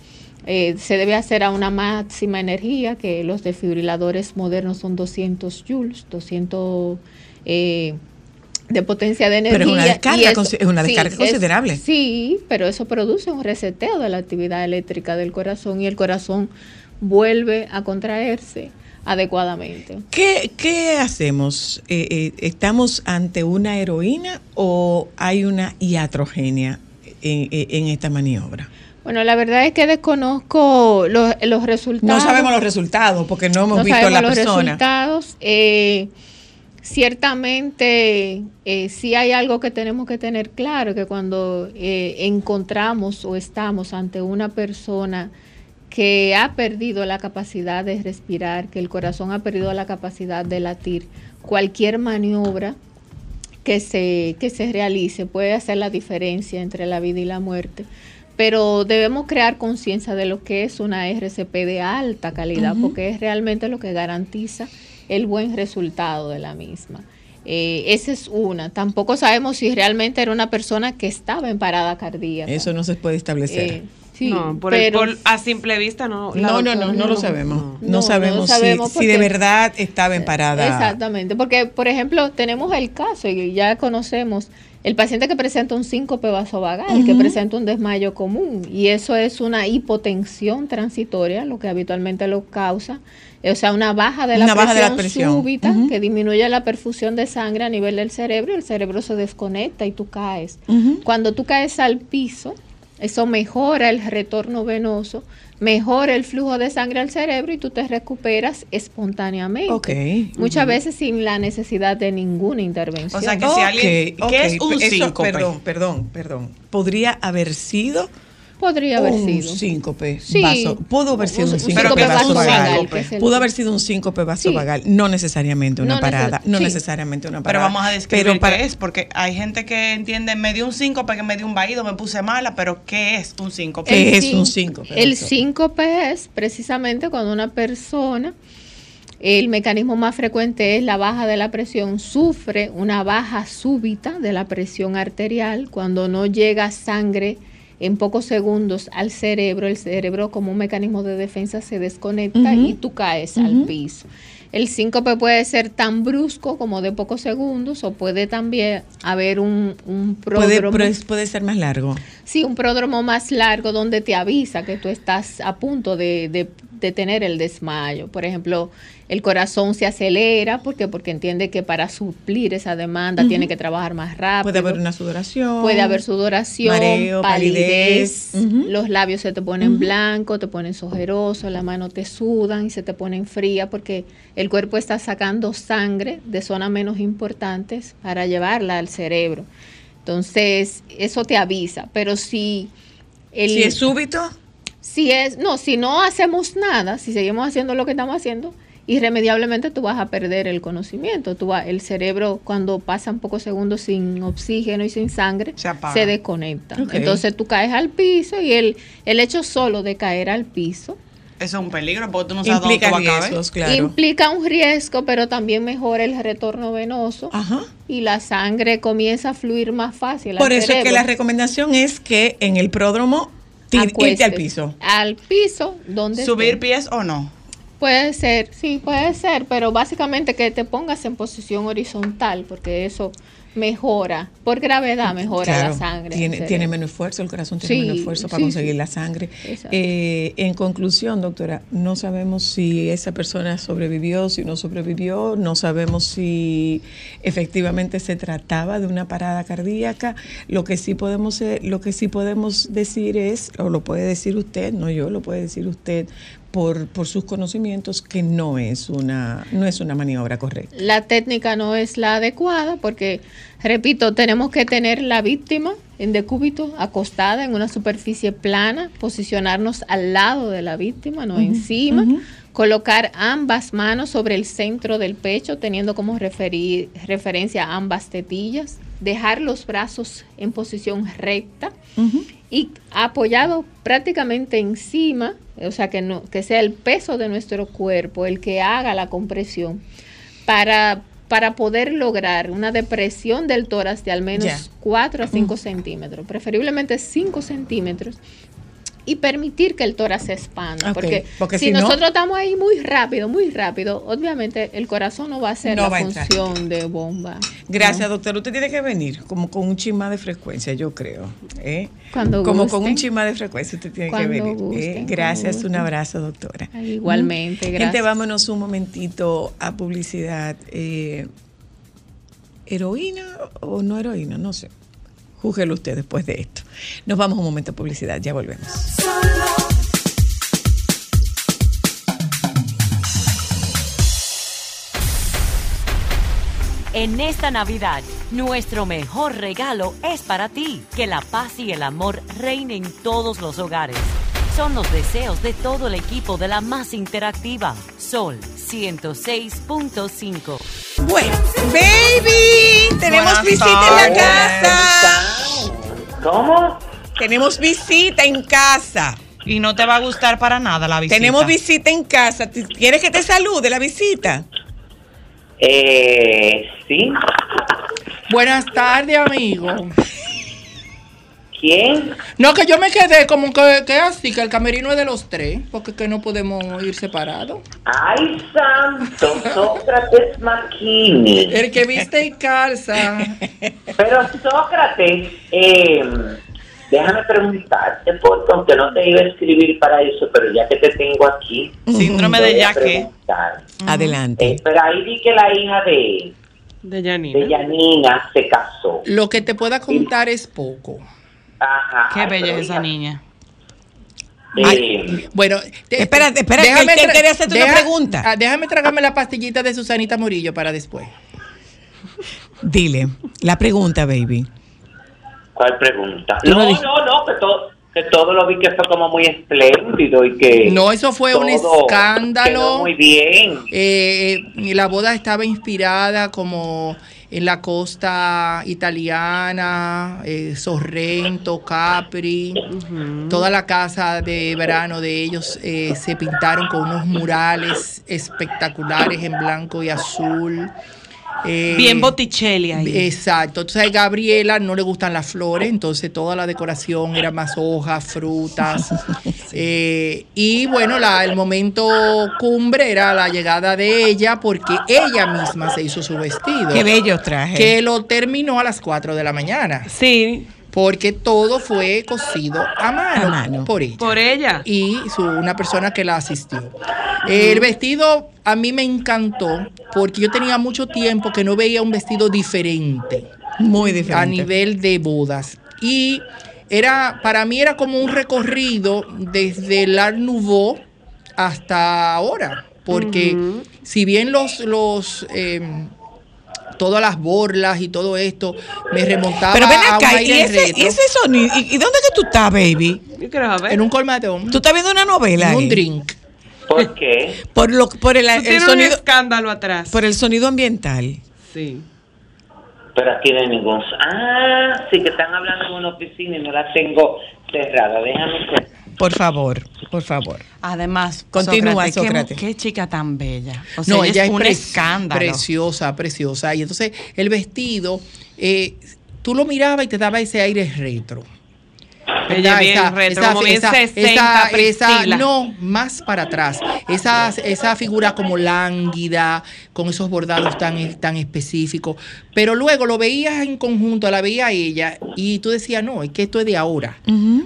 Speaker 5: Eh, se debe hacer a una máxima energía, que los desfibriladores modernos son 200 joules, 200 eh, de potencia de energía.
Speaker 1: Pero una descarga
Speaker 5: eso-
Speaker 1: es una descarga considerable.
Speaker 5: Sí, pero eso produce un reseteo de la actividad eléctrica del corazón y el corazón vuelve a contraerse adecuadamente.
Speaker 1: ¿Qué, qué hacemos? Eh, eh, ¿Estamos ante una heroína o hay una iatrogenia en, en- en esta maniobra?
Speaker 5: Bueno, la verdad es que desconozco los, los resultados.
Speaker 1: No sabemos los resultados porque no hemos
Speaker 5: no
Speaker 1: visto a
Speaker 5: sabemos
Speaker 1: la
Speaker 5: los
Speaker 1: persona.
Speaker 5: resultados. Eh, ciertamente, eh, sí hay algo que tenemos que tener claro, que cuando eh, encontramos o estamos ante una persona que ha perdido la capacidad de respirar, que el corazón ha perdido la capacidad de latir, cualquier maniobra que se, que se realice puede hacer la diferencia entre la vida y la muerte. Pero debemos crear conciencia de lo que es una RCP de alta calidad, porque es realmente lo que garantiza el buen resultado de la misma. Eh, esa es una. Tampoco sabemos si realmente era una persona que estaba en parada cardíaca.
Speaker 1: Eso no se puede establecer.
Speaker 5: Eh, sí,
Speaker 2: no, por el- por- a simple vista no.
Speaker 1: no, no, no, no lo sabemos. No,
Speaker 5: No, no
Speaker 1: sabemos,
Speaker 5: sabemos
Speaker 1: si, si de verdad estaba en parada.
Speaker 5: Exactamente, porque por ejemplo tenemos el caso y ya conocemos el paciente que presenta un síncope vasovagal, que presenta un desmayo común y eso es una hipotensión transitoria, lo que habitualmente lo causa, o sea, una baja de la,
Speaker 1: Una baja de la
Speaker 5: presión, súbita que disminuye la perfusión de sangre a nivel del cerebro y el cerebro se desconecta y tú caes. Cuando tú caes al piso, eso mejora el retorno venoso, mejora el flujo de sangre al cerebro y tú te recuperas espontáneamente.
Speaker 1: Ok.
Speaker 5: Muchas veces sin la necesidad de ninguna intervención.
Speaker 4: O sea, que si alguien- ¿qué es un
Speaker 1: eso-
Speaker 4: síncope?
Speaker 1: Perdón, perdón, perdón. Podría haber sido
Speaker 5: podría haber
Speaker 1: un
Speaker 5: sido.
Speaker 1: síncope
Speaker 5: Sí.
Speaker 1: vaso. Pudo haber sido un,
Speaker 5: Un
Speaker 1: síncope, vasovagal. Pudo haber sido un síncope vasovagal, no necesariamente una
Speaker 5: No
Speaker 1: parada,
Speaker 5: neces-
Speaker 1: no
Speaker 5: sí.
Speaker 1: necesariamente una
Speaker 4: Pero
Speaker 1: parada.
Speaker 4: vamos a describir
Speaker 1: Pero para-
Speaker 4: qué es, porque hay gente que entiende, me dio un síncope, que me dio un vaído, me puse mala, pero ¿qué es un síncope?
Speaker 1: ¿Qué es un
Speaker 5: sín-
Speaker 1: síncope,
Speaker 5: El
Speaker 1: doctor?
Speaker 5: síncope es precisamente cuando una persona, el mecanismo más frecuente es la baja de la presión, sufre una baja súbita de la presión arterial cuando no llega sangre en pocos segundos al cerebro, el cerebro como un mecanismo de defensa se desconecta y tú caes al piso. El síncope puede ser tan brusco como de pocos segundos o puede también haber un, pródromo.
Speaker 1: puede- puede ser más largo.
Speaker 5: Sí, un pródromo más largo donde te avisa que tú estás a punto de, de- de tener el desmayo. Por ejemplo, el corazón se acelera porque porque entiende que para suplir esa demanda tiene que trabajar más rápido.
Speaker 1: Puede haber una sudoración.
Speaker 5: Puede haber sudoración,
Speaker 1: mareo,
Speaker 5: palidez, los labios se te ponen blancos, te ponen ojerosos, las manos te sudan y se te ponen fría porque el cuerpo está sacando sangre de zonas menos importantes para llevarla al cerebro. Entonces, eso te avisa, pero si el,
Speaker 1: Si es súbito,
Speaker 5: si es, no, si no hacemos nada, si seguimos haciendo lo que estamos haciendo, irremediablemente tú vas a perder el conocimiento. Tú va- el cerebro cuando pasan pocos segundos sin oxígeno y sin sangre
Speaker 4: Se apaga.
Speaker 5: desconecta. Entonces tú caes al piso y el, el hecho solo de caer al piso
Speaker 4: Eso es un peligro, porque tú no sabes dónde
Speaker 1: implica
Speaker 4: tú vas a
Speaker 1: claro.
Speaker 5: implica un riesgo, pero también mejora el retorno venoso
Speaker 1: Ajá.
Speaker 5: y la sangre comienza a fluir más fácil. al
Speaker 1: Por eso es que la recomendación es que en el pródromo irte al piso.
Speaker 5: Al piso, donde
Speaker 4: ¿Subir
Speaker 5: esté.
Speaker 4: pies o no?
Speaker 5: Puede ser, sí, puede ser, pero básicamente que te pongas en posición horizontal, porque eso mejora, por gravedad mejora
Speaker 1: Claro,
Speaker 5: la sangre. en
Speaker 1: Tiene, tiene menos esfuerzo, el corazón tiene
Speaker 5: Sí,
Speaker 1: menos esfuerzo para
Speaker 5: sí,
Speaker 1: conseguir
Speaker 5: sí.
Speaker 1: la sangre. Eh, en conclusión, doctora, no sabemos si esa persona sobrevivió, si no sobrevivió, no sabemos si efectivamente se trataba de una parada cardíaca. Lo que sí podemos, eh, lo que sí podemos decir es, o lo puede decir usted, no yo, lo puede decir usted por, por sus conocimientos, que no es una, no es una maniobra correcta.
Speaker 5: La técnica no es la adecuada porque, repito, tenemos que tener la víctima en decúbito, acostada en una superficie plana, posicionarnos al lado de la víctima, no encima, colocar ambas manos sobre el centro del pecho, teniendo como referi- referencia ambas tetillas, dejar los brazos en posición recta y apoyado prácticamente encima, o sea, que, no, que sea el peso de nuestro cuerpo el que haga la compresión para, para poder lograr una depresión del tórax de al menos
Speaker 1: Ya.
Speaker 5: 4 a 5 centímetros, preferiblemente 5 centímetros. Y permitir que el tórax se expanda. Porque,
Speaker 1: porque
Speaker 5: si,
Speaker 1: si no-
Speaker 5: nosotros estamos ahí muy rápido, muy rápido, obviamente el corazón no va a hacer
Speaker 1: No
Speaker 5: la
Speaker 1: entrar.
Speaker 5: función de bomba.
Speaker 1: Gracias,
Speaker 5: ¿no?
Speaker 1: doctor. Usted tiene que venir como con un chisma de frecuencia, yo creo. ¿eh?
Speaker 5: Cuando
Speaker 1: como con un chisma de frecuencia usted tiene que venir. ¿eh? Gracias, un abrazo, doctora.
Speaker 5: Ay, igualmente,
Speaker 1: Gente,
Speaker 5: gracias.
Speaker 1: vámonos un momentito a publicidad. Eh, ¿Heroína o no heroína? No sé. Júguelo usted después de esto. Nos vamos un momento a publicidad, ya volvemos.
Speaker 6: En esta Navidad, nuestro mejor regalo es para ti. Que la paz y el amor reinen en todos los hogares. Son los deseos de todo el equipo de la más interactiva, Sol 106.5.
Speaker 1: Bueno, baby, tenemos
Speaker 4: Buenas
Speaker 1: visita en la casa.
Speaker 7: ¿Cómo?
Speaker 1: Tenemos visita en casa.
Speaker 4: Y no te va a gustar para nada la visita.
Speaker 1: Tenemos visita en casa. ¿Te- ¿Quieres que te salude la visita?
Speaker 7: Eh, sí.
Speaker 8: Buenas tardes, amigo.
Speaker 7: ¿Quién?
Speaker 8: No, que yo me quedé como que, que así, que el camerino es de los tres, porque que no podemos ir separados.
Speaker 7: Ay, santo, Sócrates Maquini.
Speaker 8: El que viste y calza.
Speaker 7: Pero Sócrates, eh, déjame preguntarte, porque aunque no te iba a escribir para eso, pero ya que te tengo aquí,
Speaker 4: Síndrome de yaque.
Speaker 1: Adelante.
Speaker 7: Eh, pero ahí vi que la hija de,
Speaker 2: De Janina.
Speaker 7: de Yanina se casó.
Speaker 8: Lo que te pueda contar es poco.
Speaker 7: Ajá.
Speaker 4: Qué
Speaker 7: Ay,
Speaker 4: bella es esa niña.
Speaker 7: eh,
Speaker 8: Bueno, te-
Speaker 1: Espérate, espérate, que
Speaker 8: déjame tra-
Speaker 1: quería hacerte una pregunta.
Speaker 8: ah, déjame tragarme la pastillita de Susanita Murillo para después.
Speaker 1: Dile, la pregunta, baby.
Speaker 7: ¿Cuál pregunta? No, no, no, que todo, que todo lo vi que fue como muy espléndido y que...
Speaker 8: No, eso fue un
Speaker 7: todo
Speaker 8: escándalo.
Speaker 7: quedó muy bien.
Speaker 8: Eh, eh, la boda estaba inspirada como en la costa italiana, eh, Sorrento, Capri. Toda la casa de verano de ellos eh, se pintaron con unos murales espectaculares en blanco y azul. Eh,
Speaker 4: Bien Botticelli ahí.
Speaker 8: Exacto. Entonces a Gabriela no le gustan las flores, entonces toda la decoración era más hojas, frutas. Eh, y bueno, la, el momento cumbre era la llegada de ella porque ella misma se hizo su vestido.
Speaker 1: Qué bello traje.
Speaker 8: Que lo terminó a las 4 de la mañana.
Speaker 2: Sí,
Speaker 8: Porque todo fue cosido a mano,
Speaker 1: A mano.
Speaker 8: por ella
Speaker 2: por ella.
Speaker 8: y su, una persona que la asistió. El vestido a mí me encantó porque yo tenía mucho tiempo que no veía un vestido diferente
Speaker 1: Muy diferente.
Speaker 8: a nivel de bodas. Y era, para mí era como un recorrido desde el Art Nouveau hasta ahora. Porque si bien los, los eh, todas las borlas y todo esto me remontaba
Speaker 1: Pero ven
Speaker 8: a un
Speaker 1: acá, ¿y ese,
Speaker 8: retro
Speaker 1: y ese sonido? ¿Y, y dónde que tú estás, baby?
Speaker 2: Yo quiero saber.
Speaker 8: en un colmadón,
Speaker 1: ¿Tú estás viendo una novela?
Speaker 8: un
Speaker 1: ahí?
Speaker 8: drink.
Speaker 7: ¿Por qué?
Speaker 1: Por, lo, por el,
Speaker 2: Tú
Speaker 1: el
Speaker 2: tienes un
Speaker 1: sonido,
Speaker 2: escándalo atrás.
Speaker 1: por el sonido ambiental.
Speaker 2: Sí.
Speaker 7: Pero aquí no hay ningún... Ah, sí que están hablando en una oficina y no la tengo cerrada. Déjame ver.
Speaker 1: Por favor, por favor.
Speaker 4: Además,
Speaker 1: Continúa, Sócrates.
Speaker 4: Qué, chica tan bella. O sea,
Speaker 8: no,
Speaker 4: ella,
Speaker 8: ella
Speaker 4: es
Speaker 8: es
Speaker 4: un
Speaker 8: pre-
Speaker 4: escándalo.
Speaker 8: preciosa, preciosa. Y entonces el vestido, eh, tú lo mirabas y te daba ese aire retro.
Speaker 2: Ella bien retro, como bien 60, Priscila.
Speaker 8: no, más para atrás. Esa, esa figura como lánguida, con esos bordados tan, tan específicos. Pero luego lo veías en conjunto, la veía ella, y tú decías, no, es que esto es de ahora.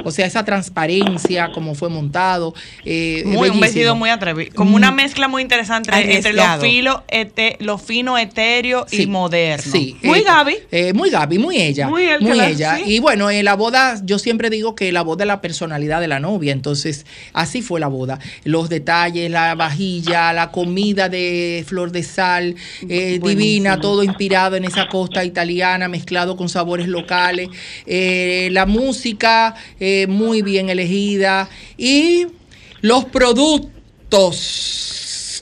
Speaker 8: O sea, esa transparencia, como fue montado. eh,
Speaker 4: Muy, un vestido muy atrevido. Como una mezcla muy interesante entre, entre lo, filo, ete- lo fino, etéreo y moderno.
Speaker 8: Sí.
Speaker 2: Muy
Speaker 8: eh,
Speaker 2: Gaby.
Speaker 8: eh, muy Gaby, muy ella.
Speaker 2: Muy
Speaker 8: Muy,
Speaker 2: el la-
Speaker 8: ella.
Speaker 2: sí.
Speaker 8: Y bueno, en la boda, yo siempre digo que la boda es la personalidad de la novia. Entonces, así fue la boda. Los detalles, la vajilla, la comida de flor de sal, eh, divina, todo inspirado en esa costa italiana, mezclado con sabores locales. Eh, la música, eh, muy bien elegida. Y los productos.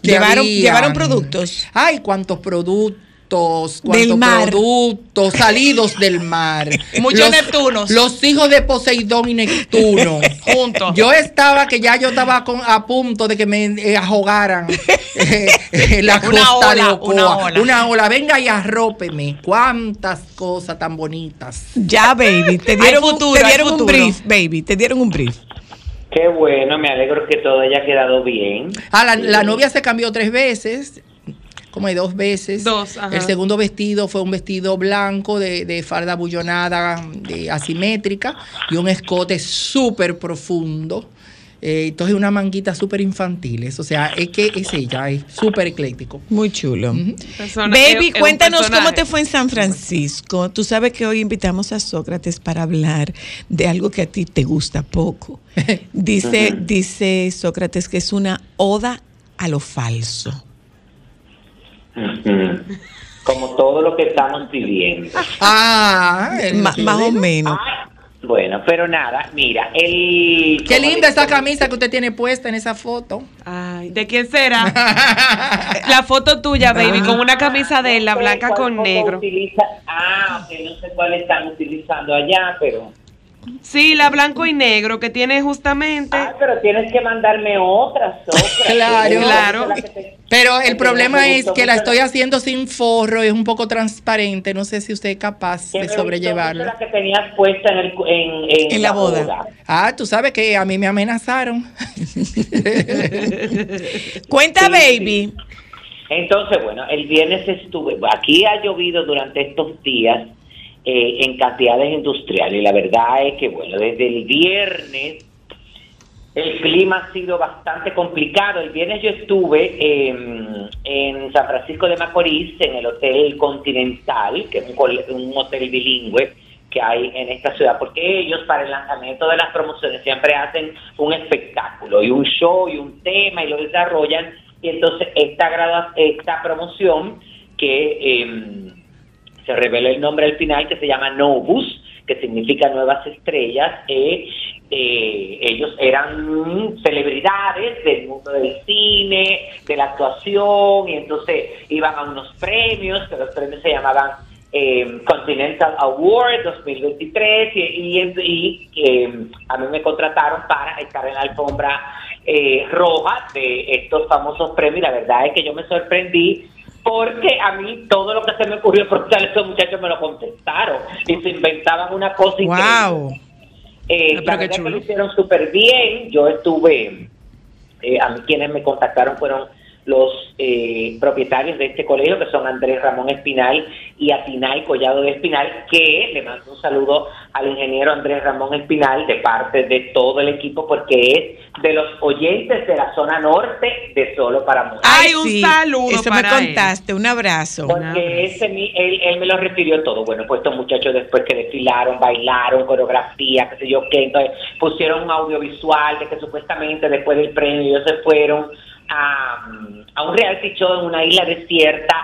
Speaker 1: Llevaron-
Speaker 8: habían.
Speaker 1: llevaron productos.
Speaker 8: Ay, cuántos productos. Productos,
Speaker 1: Del mar.
Speaker 8: productos salidos del mar.
Speaker 4: Muchos
Speaker 8: Los-
Speaker 4: Neptunos.
Speaker 8: Los hijos de Poseidón y Neptuno.
Speaker 4: Juntos.
Speaker 8: Yo estaba que ya yo estaba con- a punto de que me eh, ahogaran eh, eh, la
Speaker 4: Una
Speaker 8: costa de
Speaker 4: ola,
Speaker 8: Ocoa.
Speaker 4: una ola.
Speaker 8: Una ola. Venga y arrópeme. Cuántas cosas tan bonitas.
Speaker 1: Ya, baby. Te dieron, un-
Speaker 4: futuro,
Speaker 1: te dieron un brief, baby. Te dieron un brief.
Speaker 7: Qué bueno, me alegro que todo haya quedado bien.
Speaker 8: Ah, la, la novia se cambió tres veces, como de dos veces.
Speaker 2: Dos, ajá.
Speaker 8: El segundo vestido fue un vestido blanco de, de farda bullonada, de asimétrica, y un escote súper profundo. Eh, entonces una manguita súper infantiles. O sea, es que es ella, es súper ecléctico.
Speaker 1: Muy chulo.
Speaker 2: Persona-
Speaker 1: Baby,
Speaker 2: es- es un
Speaker 1: cuéntanos cómo te fue en San Francisco. Tú sabes que hoy invitamos a Sócrates para hablar de algo que a ti te gusta poco. Dice, dice Sócrates que es una oda a lo falso.
Speaker 7: Como todo lo que estamos viviendo.
Speaker 8: Ah,
Speaker 1: más o menos.
Speaker 7: Ay, bueno, pero nada, mira, el...
Speaker 8: Qué linda esa camisa que usted tiene puesta en esa foto.
Speaker 2: Ay, ¿de quién será? la foto tuya, baby, con una camisa de la
Speaker 7: No sé
Speaker 2: blanca con negro.
Speaker 7: utiliza- Ah, ok, no sé cuál están utilizando allá, pero...
Speaker 2: Sí, la blanco y negro que tiene justamente.
Speaker 7: Ah, pero tienes que mandarme otras, otras.
Speaker 8: Claro.
Speaker 2: Claro.
Speaker 8: Pero el problema es que la estoy haciendo sin forro, es un poco transparente. No sé si usted es capaz de
Speaker 7: mucho La que tenías puesta en, el, cu- en, en
Speaker 1: En la boda.
Speaker 8: Ah, tú sabes que a mí me amenazaron.
Speaker 1: Cuenta,
Speaker 7: Sí,
Speaker 1: baby.
Speaker 7: Entonces, bueno, el viernes estuve, aquí ha llovido durante estos días eh, en cantidades industriales y la verdad es que, bueno, desde el viernes el clima ha sido bastante complicado. El viernes yo estuve eh, en San Francisco de Macorís, en el Hotel Continental, que es un, un hotel bilingüe que hay en esta ciudad, porque ellos para el lanzamiento de las promociones siempre hacen un espectáculo y un show y un tema y lo desarrollan. Y entonces esta, esta promoción que eh, se revela el nombre al final, que se llama Novus, que significa nuevas estrellas, eh, eh, ellos eran celebridades del mundo del cine, de la actuación, y entonces iban a unos premios, que los premios se llamaban eh, Continental Award 2023, y, y, y, eh, a mí me contrataron para estar en la alfombra eh, roja de estos famosos premios, y la verdad es que yo me sorprendí porque a mí todo lo que se me ocurrió preguntarle a esos muchachos me lo contestaron y se inventaban una cosa increíble.
Speaker 1: Wow.
Speaker 7: Eh,
Speaker 2: pero
Speaker 7: la
Speaker 2: qué
Speaker 7: verdad que
Speaker 2: chulo.
Speaker 7: lo hicieron súper bien. Yo estuve, eh, a mí quienes me contactaron fueron los eh, propietarios de este colegio, que son Andrés Ramón Espinal y Atinay Collado de Espinal, que le mando un saludo al ingeniero Andrés Ramón Espinal de parte de todo el equipo, porque es de los oyentes de la zona norte de Solo para Mujeres.
Speaker 2: Ay, un saludo
Speaker 1: Eso
Speaker 2: para
Speaker 1: me
Speaker 2: él.
Speaker 1: contaste. Un abrazo.
Speaker 7: Porque ese, mi- él, él me lo refirió todo. Bueno, pues estos muchachos después que desfilaron, bailaron, coreografía, qué sé yo qué, entonces pusieron un audiovisual de que supuestamente después del premio ellos se fueron a, a un reality show en una isla desierta.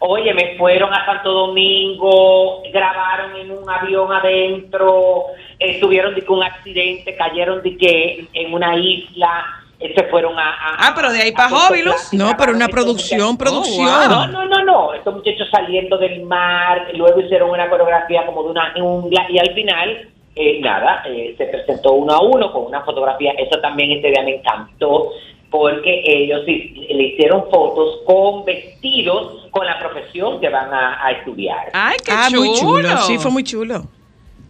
Speaker 7: Oye, me fueron a Santo Domingo, grabaron en un avión adentro, eh, tuvieron de que un accidente, cayeron de que en una isla, eh, se fueron a... a-
Speaker 2: Ah, pero de ahí
Speaker 7: a
Speaker 2: pa'
Speaker 7: Puerto
Speaker 2: Jóbilos.
Speaker 7: Plata y
Speaker 1: No, pero una producción, producción.
Speaker 7: No, no, no, no. Estos muchachos saliendo del mar, luego hicieron una coreografía como de una jungla y al final, eh, nada, eh, se presentó uno a uno con una fotografía. Eso también este día me encantó porque ellos le hicieron fotos con vestidos con la profesión que van a, a estudiar.
Speaker 2: Ay, qué
Speaker 1: Ah,
Speaker 2: chulo.
Speaker 1: muy chulo. Sí, fue muy chulo.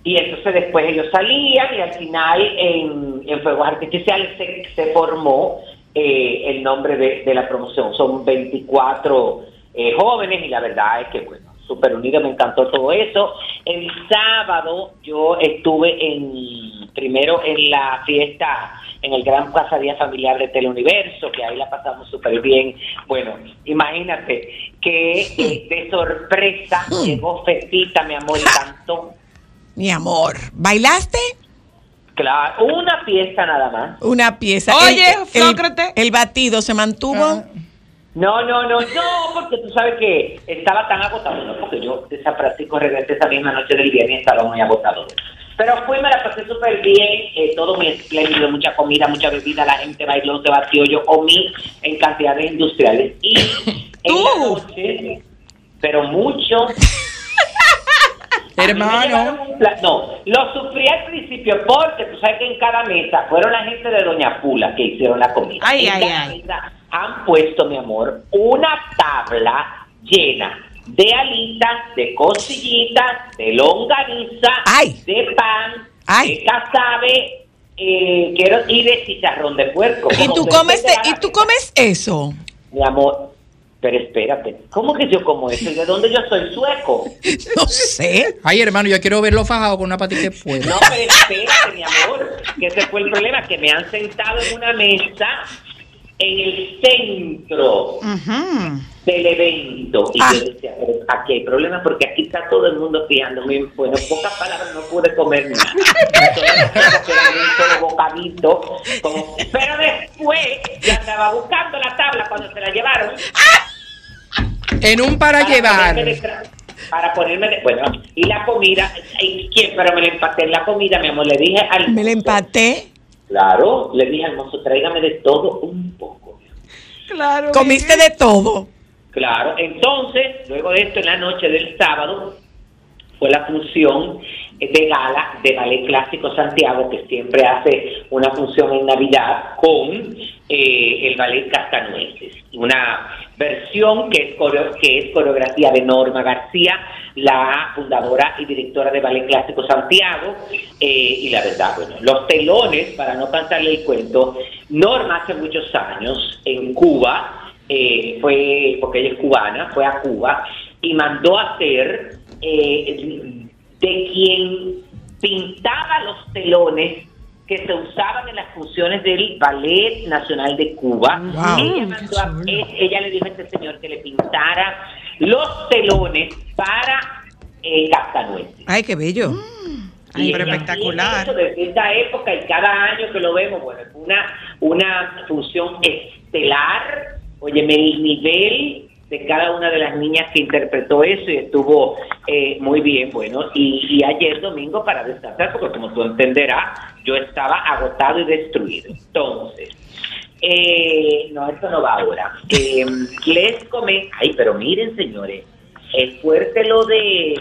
Speaker 7: Y entonces después ellos salían y al final en, en Fuegos Artificiales se, se formó eh, el nombre de, de la promoción. Son 24 eh, jóvenes y la verdad es que, bueno, súper unido, me encantó todo eso. El sábado yo estuve en, primero en la fiesta en el Gran Casadía Familiar de Teleuniverso, que ahí la pasamos súper bien. Bueno, imagínate que eh, de sorpresa llegó Fetita, mi amor, y cantó.
Speaker 1: Mi amor. ¿Bailaste?
Speaker 7: Claro, una pieza nada más.
Speaker 1: Una pieza.
Speaker 2: Oye,
Speaker 1: el,
Speaker 2: Sócrates.
Speaker 1: El, batido se mantuvo.
Speaker 8: Ah.
Speaker 7: No, no, no, no, porque tú sabes que estaba tan agotado, no, porque yo de San Francisco regresé esa misma noche del viernes y estaba muy agotado. Pero fui, me la pasé súper bien, eh, todo muy espléndido, mucha comida, mucha bebida, la gente bailó, se batió, yo comí en cantidades industriales. Y en la noche, pero mucho.
Speaker 8: Hermano.
Speaker 7: No, lo sufrí al principio porque tú sabes que en cada mesa fueron la gente de Doña Pula que hicieron la comida.
Speaker 2: Ay,
Speaker 7: en
Speaker 2: ay,
Speaker 7: cada
Speaker 2: ay.
Speaker 7: mesa han puesto, mi amor, una tabla llena de alitas, de costillitas, de longaniza,
Speaker 1: Ay.
Speaker 7: de pan,
Speaker 1: Ay.
Speaker 7: de casabe eh, quiero, y de chicharrón de puerco.
Speaker 1: ¿Y tú comes, de- y tú comes eso?
Speaker 7: Mi amor, pero espérate, ¿cómo que yo como eso? ¿Y de dónde yo soy sueco?
Speaker 1: No sé.
Speaker 8: Ay, hermano, yo quiero verlo fajado con una patita de fuego.
Speaker 7: No, pero espérate, mi amor, que ese fue el problema, que me han sentado en una mesa en el centro del evento. Y
Speaker 1: Ah.
Speaker 7: yo decía, pero aquí hay problema porque aquí está todo el mundo fijándome. Bueno, en pocas palabras no pude comer nada. Solo bocadito. como- Pero después yo andaba buscando la tabla cuando se la llevaron.
Speaker 8: En un para llevar.
Speaker 7: ponerme detrás- para ponerme de, bueno y la comida y quién pero me la empaté en la comida mi amor le dije al
Speaker 1: Me la empaté.
Speaker 7: Claro le dije al mozo tráigame de todo un poco.
Speaker 2: Claro.
Speaker 1: Comiste de todo.
Speaker 7: claro entonces luego de esto en la noche del sábado fue la función de gala de Ballet Clásico Santiago, que siempre hace una función en Navidad con eh, el Ballet Castanueces. Una versión que es, que es coreografía de Norma García, la fundadora y directora de Ballet Clásico Santiago. eh, y la verdad, bueno, los telones, para no cansarle el cuento, Norma hace muchos años en Cuba, eh, fue, porque ella es cubana, fue a Cuba y mandó a hacer de quien pintaba los telones que se usaban en las funciones del Ballet Nacional de Cuba.
Speaker 1: Wow.
Speaker 7: ella, mandó a- ella le dijo a este señor que le pintara los telones para eh, Cascanueces.
Speaker 1: Ay, qué bello.
Speaker 4: Ay,
Speaker 7: Y
Speaker 4: pero espectacular.
Speaker 7: eso, Desde esa época y cada año que lo vemos, bueno, es una, una función estelar. Óyeme, el nivel de cada una de las niñas que interpretó eso y estuvo eh, muy bien, bueno. Y, y ayer domingo para descansar, porque como tú entenderás, yo estaba agotado y destruido. Entonces, eh, no, esto no va ahora. Eh, les comé, ay, pero miren, señores, es fuerte lo de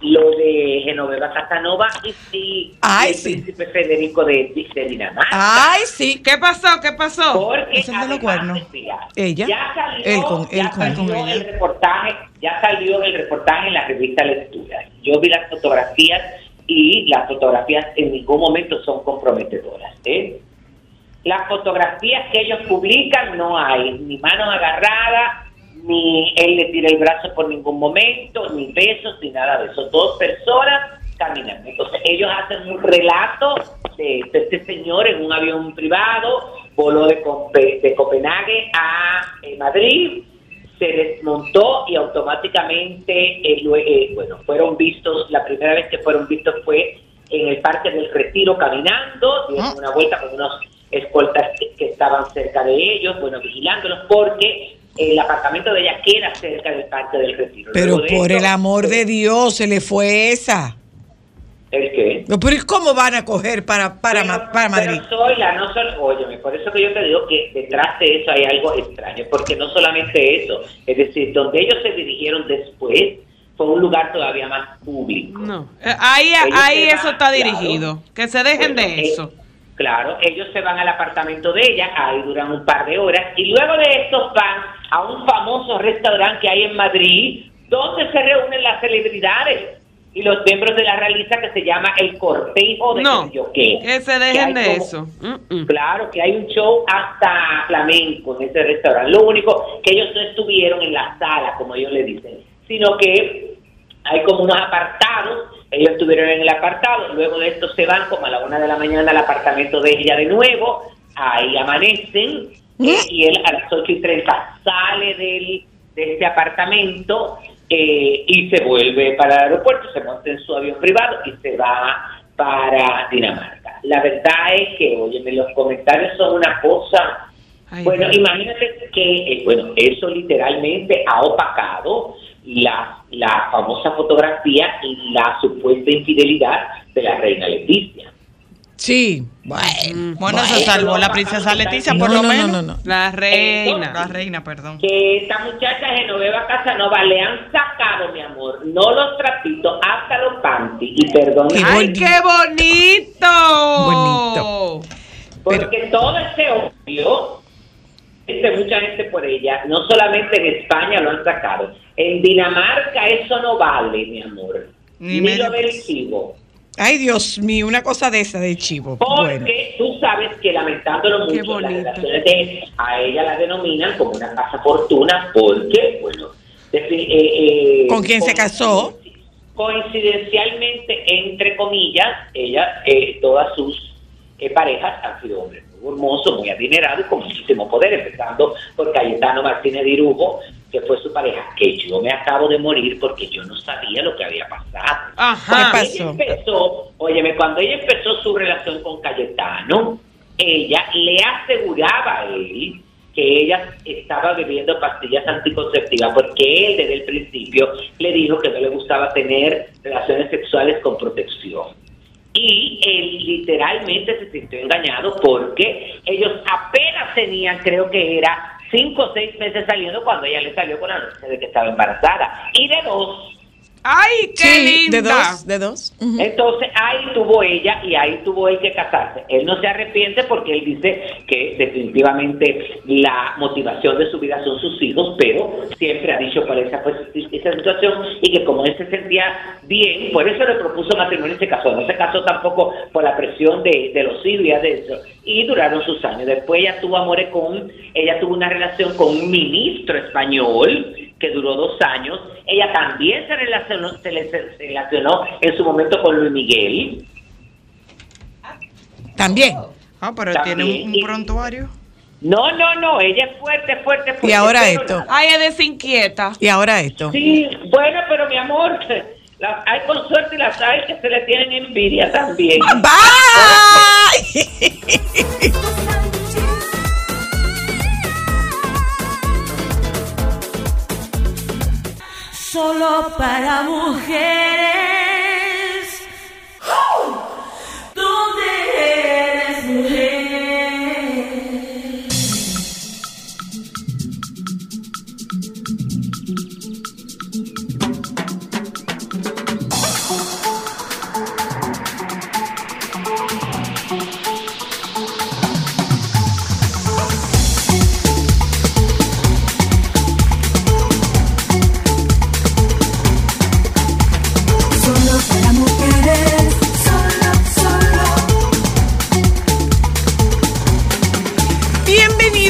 Speaker 7: lo de Genoveva Casanova y,
Speaker 1: Ay,
Speaker 7: el
Speaker 1: sí.
Speaker 7: príncipe Federico de, de Dinamarca.
Speaker 1: Ay, sí.
Speaker 2: ¿Qué pasó? ¿Qué pasó?
Speaker 7: Porque
Speaker 4: Es el de los cuernos.
Speaker 1: Ella.
Speaker 7: Ya salió,
Speaker 1: Él con-
Speaker 7: ya
Speaker 1: él con-
Speaker 7: salió
Speaker 4: con ella.
Speaker 7: el reportaje, ya salió el reportaje en la revista Lectura. Yo vi las fotografías y las fotografías en ningún momento son comprometedoras. ¿eh? Las fotografías que ellos publican no hay ni manos agarradas, ni él le tira el brazo por ningún momento, ni besos, ni nada de eso. Dos personas caminando. Entonces ellos hacen un relato de, de este señor en un avión privado, voló de, Compe- de Copenhague a eh, Madrid, se desmontó y automáticamente, eh, eh, bueno, fueron vistos, la primera vez que fueron vistos fue en el Parque del Retiro caminando, dieron una vuelta con unos escoltas que, que estaban cerca de ellos, bueno, vigilándolos porque el apartamento de ella queda cerca del Parque del Retiro.
Speaker 1: Pero
Speaker 7: de
Speaker 1: por
Speaker 7: esto,
Speaker 1: el amor de Dios, se le fue esa.
Speaker 7: ¿El qué?
Speaker 1: No, Pero ¿y cómo van a coger para, para,
Speaker 7: Pero-
Speaker 1: para Madrid?
Speaker 7: Pero soy la, no solo, óyeme, por eso que yo te digo que detrás de eso hay algo extraño, porque no solamente eso, es decir, donde ellos se dirigieron después fue un lugar todavía más público.
Speaker 2: No. Eh, Ahí, ahí eso
Speaker 7: van,
Speaker 2: está
Speaker 7: claro.
Speaker 2: dirigido. Que se dejen
Speaker 7: Bueno,
Speaker 2: de
Speaker 7: eh,
Speaker 2: eso.
Speaker 7: Claro, ellos se van al apartamento de ella, ahí duran un par de horas, y luego de estos van a un famoso restaurante que hay en Madrid, donde se reúnen las celebridades y los miembros de la realeza que se llama el cortejo de
Speaker 2: No,
Speaker 7: qué.
Speaker 2: que se
Speaker 7: Que
Speaker 2: dejen de
Speaker 7: como-
Speaker 2: eso. Mm, mm.
Speaker 7: Claro, que hay un show hasta flamenco en ese restaurante. Lo único que ellos no estuvieron en la sala, como ellos le dicen, sino que hay como unos apartados. Ellos estuvieron en el apartado, luego de esto se van como a la una de la mañana al apartamento de ella de nuevo, ahí amanecen eh, y él a las ocho y treinta sale del, de este apartamento eh, y se vuelve para el aeropuerto, se monta en su avión privado y se va para Dinamarca. La verdad es que, óyeme, los comentarios son una cosa
Speaker 2: Ay,
Speaker 7: bueno,
Speaker 2: Dios.
Speaker 7: imagínate que, eh, bueno, eso literalmente ha opacado la, la famosa fotografía y la supuesta infidelidad de la reina Leticia.
Speaker 1: Sí, bueno.
Speaker 4: Bueno, se salvó la princesa Leticia, por
Speaker 1: No,
Speaker 4: lo
Speaker 1: no, no,
Speaker 4: menos.
Speaker 1: no, no.
Speaker 2: La reina.
Speaker 4: La reina, perdón.
Speaker 7: que esta muchacha Genoveva Casanova le han sacado, mi amor, no los trapitos, hasta los panty. Y perdón,
Speaker 2: ¡Ay,
Speaker 1: bonito.
Speaker 2: qué bonito!
Speaker 1: Bonito.
Speaker 7: porque todo ese odio, dice mucha gente por ella, no solamente en España lo han sacado, en Dinamarca eso no vale, mi amor.
Speaker 4: Ni
Speaker 7: lo del chivo.
Speaker 1: Ay, Dios mío, una cosa de esa de chivo. Bueno.
Speaker 7: Porque tú sabes que lamentándolo mucho, las
Speaker 2: bonito.
Speaker 7: relaciones de a ella la denominan como una casa fortuna porque, bueno, eh, eh,
Speaker 1: ¿Con quién se casó?
Speaker 7: Coincidencialmente, entre comillas, ella, eh, todas sus eh, parejas han sido hombres muy hermosos, muy adinerados y con muchísimo poder, empezando por Cayetano Martínez Dirujo, que fue su pareja, que yo me acabo de morir porque yo no sabía lo que había pasado.
Speaker 2: Ajá.
Speaker 1: ¿Qué
Speaker 7: Ella empezó, óyeme, cuando ella empezó su relación con Cayetano, ella le aseguraba a él que ella estaba bebiendo pastillas anticonceptivas porque él desde el principio le dijo que no le gustaba tener relaciones sexuales con protección. Y él literalmente se sintió engañado porque ellos apenas tenían, creo que era cinco o seis meses saliendo cuando ella le salió con la noticia de que estaba embarazada. Y de dos,
Speaker 2: ¡Ay, qué
Speaker 1: Sí,
Speaker 2: linda!
Speaker 1: de dos, de dos.
Speaker 7: Entonces ahí tuvo ella y ahí tuvo él que casarse. Él no se arrepiente porque él dice que definitivamente la motivación de su vida son sus hijos, pero siempre ha dicho cuál esa fue su- esa situación y que como él se sentía bien, por eso le propuso matrimonio y se casó. No se casó tampoco por la presión de, de los hijos y de eso. Y duraron sus años. Después ella tuvo amores con, ella tuvo una relación con un ministro español que duró dos años. Ella también se relacionó, se le- se relacionó en su momento con Luis Miguel.
Speaker 1: También.
Speaker 4: Ah, pero
Speaker 7: También.
Speaker 4: tiene un, un prontuario.
Speaker 7: No, no, no, ella es fuerte, fuerte, fuerte.
Speaker 1: Y ahora esto.
Speaker 7: nada.
Speaker 2: Ay, es desinquieta.
Speaker 1: Y ahora esto.
Speaker 7: Sí, bueno, pero mi amor, hay con suerte y las hay que se le tienen envidia también.
Speaker 1: Bye.
Speaker 3: Solo para mujeres.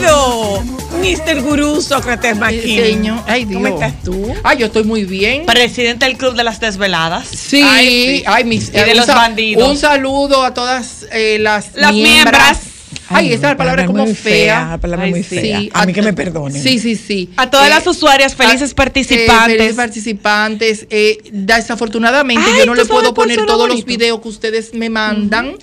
Speaker 1: Bienvenido, Mr. Gurú Sócrates Maquín.
Speaker 8: Señor, ay Dios.
Speaker 1: ¿Cómo estás tú?
Speaker 8: Ay, yo estoy muy bien.
Speaker 2: Presidente del Club de las Desveladas.
Speaker 8: Sí,
Speaker 2: Ay,
Speaker 8: ay, mis,
Speaker 2: Y de los bandidos.
Speaker 8: Un saludo a todas eh, las,
Speaker 2: Las
Speaker 8: miembros.
Speaker 2: miembras.
Speaker 8: Ay, esa palabra es como
Speaker 1: muy
Speaker 8: fea.
Speaker 1: La palabra
Speaker 2: Ay,
Speaker 1: muy fea.
Speaker 8: Sí,
Speaker 1: a mí que me perdonen.
Speaker 8: Sí, sí, sí.
Speaker 2: A todas
Speaker 8: Eh,
Speaker 2: las usuarias, felices
Speaker 8: a-
Speaker 2: participantes.
Speaker 8: eh, felices participantes. Eh, desafortunadamente
Speaker 2: Ay,
Speaker 8: yo no
Speaker 2: ¿tú
Speaker 8: le puedo poner todos los videos que ustedes me mandan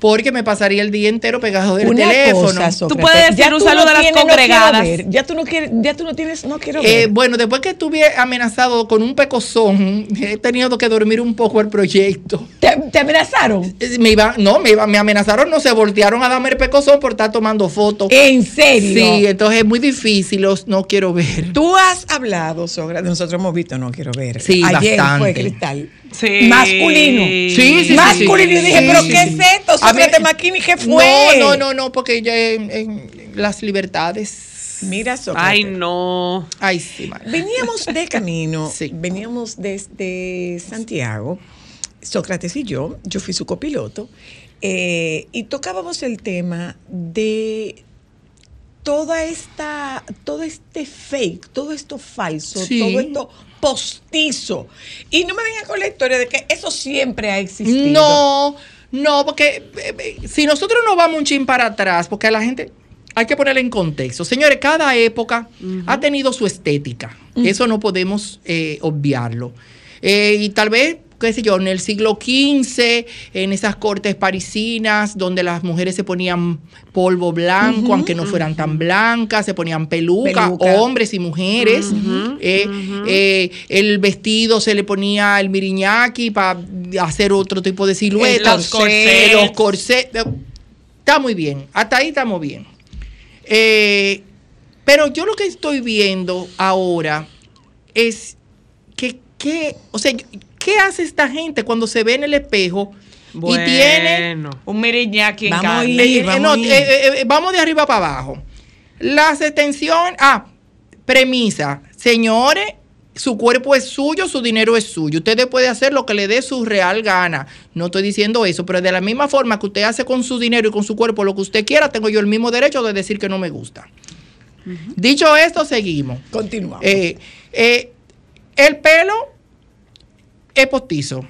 Speaker 8: porque me pasaría el día entero pegado del
Speaker 1: Una
Speaker 8: teléfono.
Speaker 1: cosa, Sócrates,
Speaker 2: puedes decir
Speaker 1: ya
Speaker 2: un
Speaker 1: tú
Speaker 2: saludo a las
Speaker 1: tienes,
Speaker 2: congregadas.
Speaker 1: No. Ya tú no quieres, ya tú no tienes, no quiero
Speaker 8: Eh,
Speaker 1: ver.
Speaker 8: bueno, después que estuve amenazado con un pecozón, he tenido que dormir un poco el proyecto.
Speaker 1: ¿Te, te amenazaron?
Speaker 8: Eh, Me iba, no, me, iba, me amenazaron, no se voltearon a darme el pecozón por estar tomando fotos.
Speaker 1: ¿En serio?
Speaker 8: Sí, entonces es muy difícil, los, no quiero ver.
Speaker 1: Tú has hablado, Sócrates, nosotros hemos visto, no quiero ver.
Speaker 8: Sí,
Speaker 1: Ayer
Speaker 8: bastante.
Speaker 1: fue Cristal.
Speaker 2: Sí.
Speaker 1: Masculino.
Speaker 8: Sí, sí,
Speaker 1: Masculino.
Speaker 8: sí.
Speaker 1: Y dije,
Speaker 8: Sí,
Speaker 1: ¿pero
Speaker 8: sí,
Speaker 1: qué
Speaker 8: sí.
Speaker 1: es esto?
Speaker 8: A mí-
Speaker 1: Maquini, ¿qué fue?
Speaker 8: No, no, no, no, porque ya en, en las libertades.
Speaker 1: Mira, Sócrates.
Speaker 2: Ay, no.
Speaker 8: Ay, sí, man.
Speaker 1: Veníamos de camino,
Speaker 8: Sí.
Speaker 1: veníamos desde Santiago, Sócrates y yo, yo fui su copiloto, eh, y tocábamos el tema de toda esta, todo este fake, todo esto falso,
Speaker 8: Sí.
Speaker 1: todo esto postizo. Y no me vengan con la historia de que eso siempre ha existido.
Speaker 8: No, no, porque eh, eh, si nosotros no vamos un chin para atrás, porque a la gente hay que ponerle en contexto. Señores, cada época ha tenido su estética. Eso no podemos eh, obviarlo. Eh, y tal vez qué sé yo, en el siglo XV, en esas cortes parisinas, donde las mujeres se ponían polvo blanco, aunque no fueran tan blancas, se ponían peluca,
Speaker 1: Peluca.
Speaker 8: hombres y mujeres. Eh, eh, el vestido se le ponía el miriñaki para hacer otro tipo de silueta.
Speaker 2: Los corsets.
Speaker 8: Los corsets. Está muy bien, hasta ahí estamos bien. Eh, pero yo lo que estoy viendo ahora es que, que, o sea, ¿qué hace esta gente cuando se ve en el espejo y tiene.
Speaker 4: Un miriñaki en
Speaker 1: Vamos ir.
Speaker 8: eh, eh,
Speaker 1: vamos
Speaker 8: no,
Speaker 1: a ir.
Speaker 8: eh, vamos de arriba para abajo. Las extensiones, ah, premisa, señores, su cuerpo es suyo, su dinero es suyo. Usted puede hacer lo que le dé su real gana. No estoy diciendo eso, pero de la misma forma que usted hace con su dinero y con su cuerpo lo que usted quiera, tengo yo el mismo derecho de decir que no me gusta. Dicho esto, seguimos.
Speaker 1: Continuamos.
Speaker 8: Eh, eh, el pelo es postizo.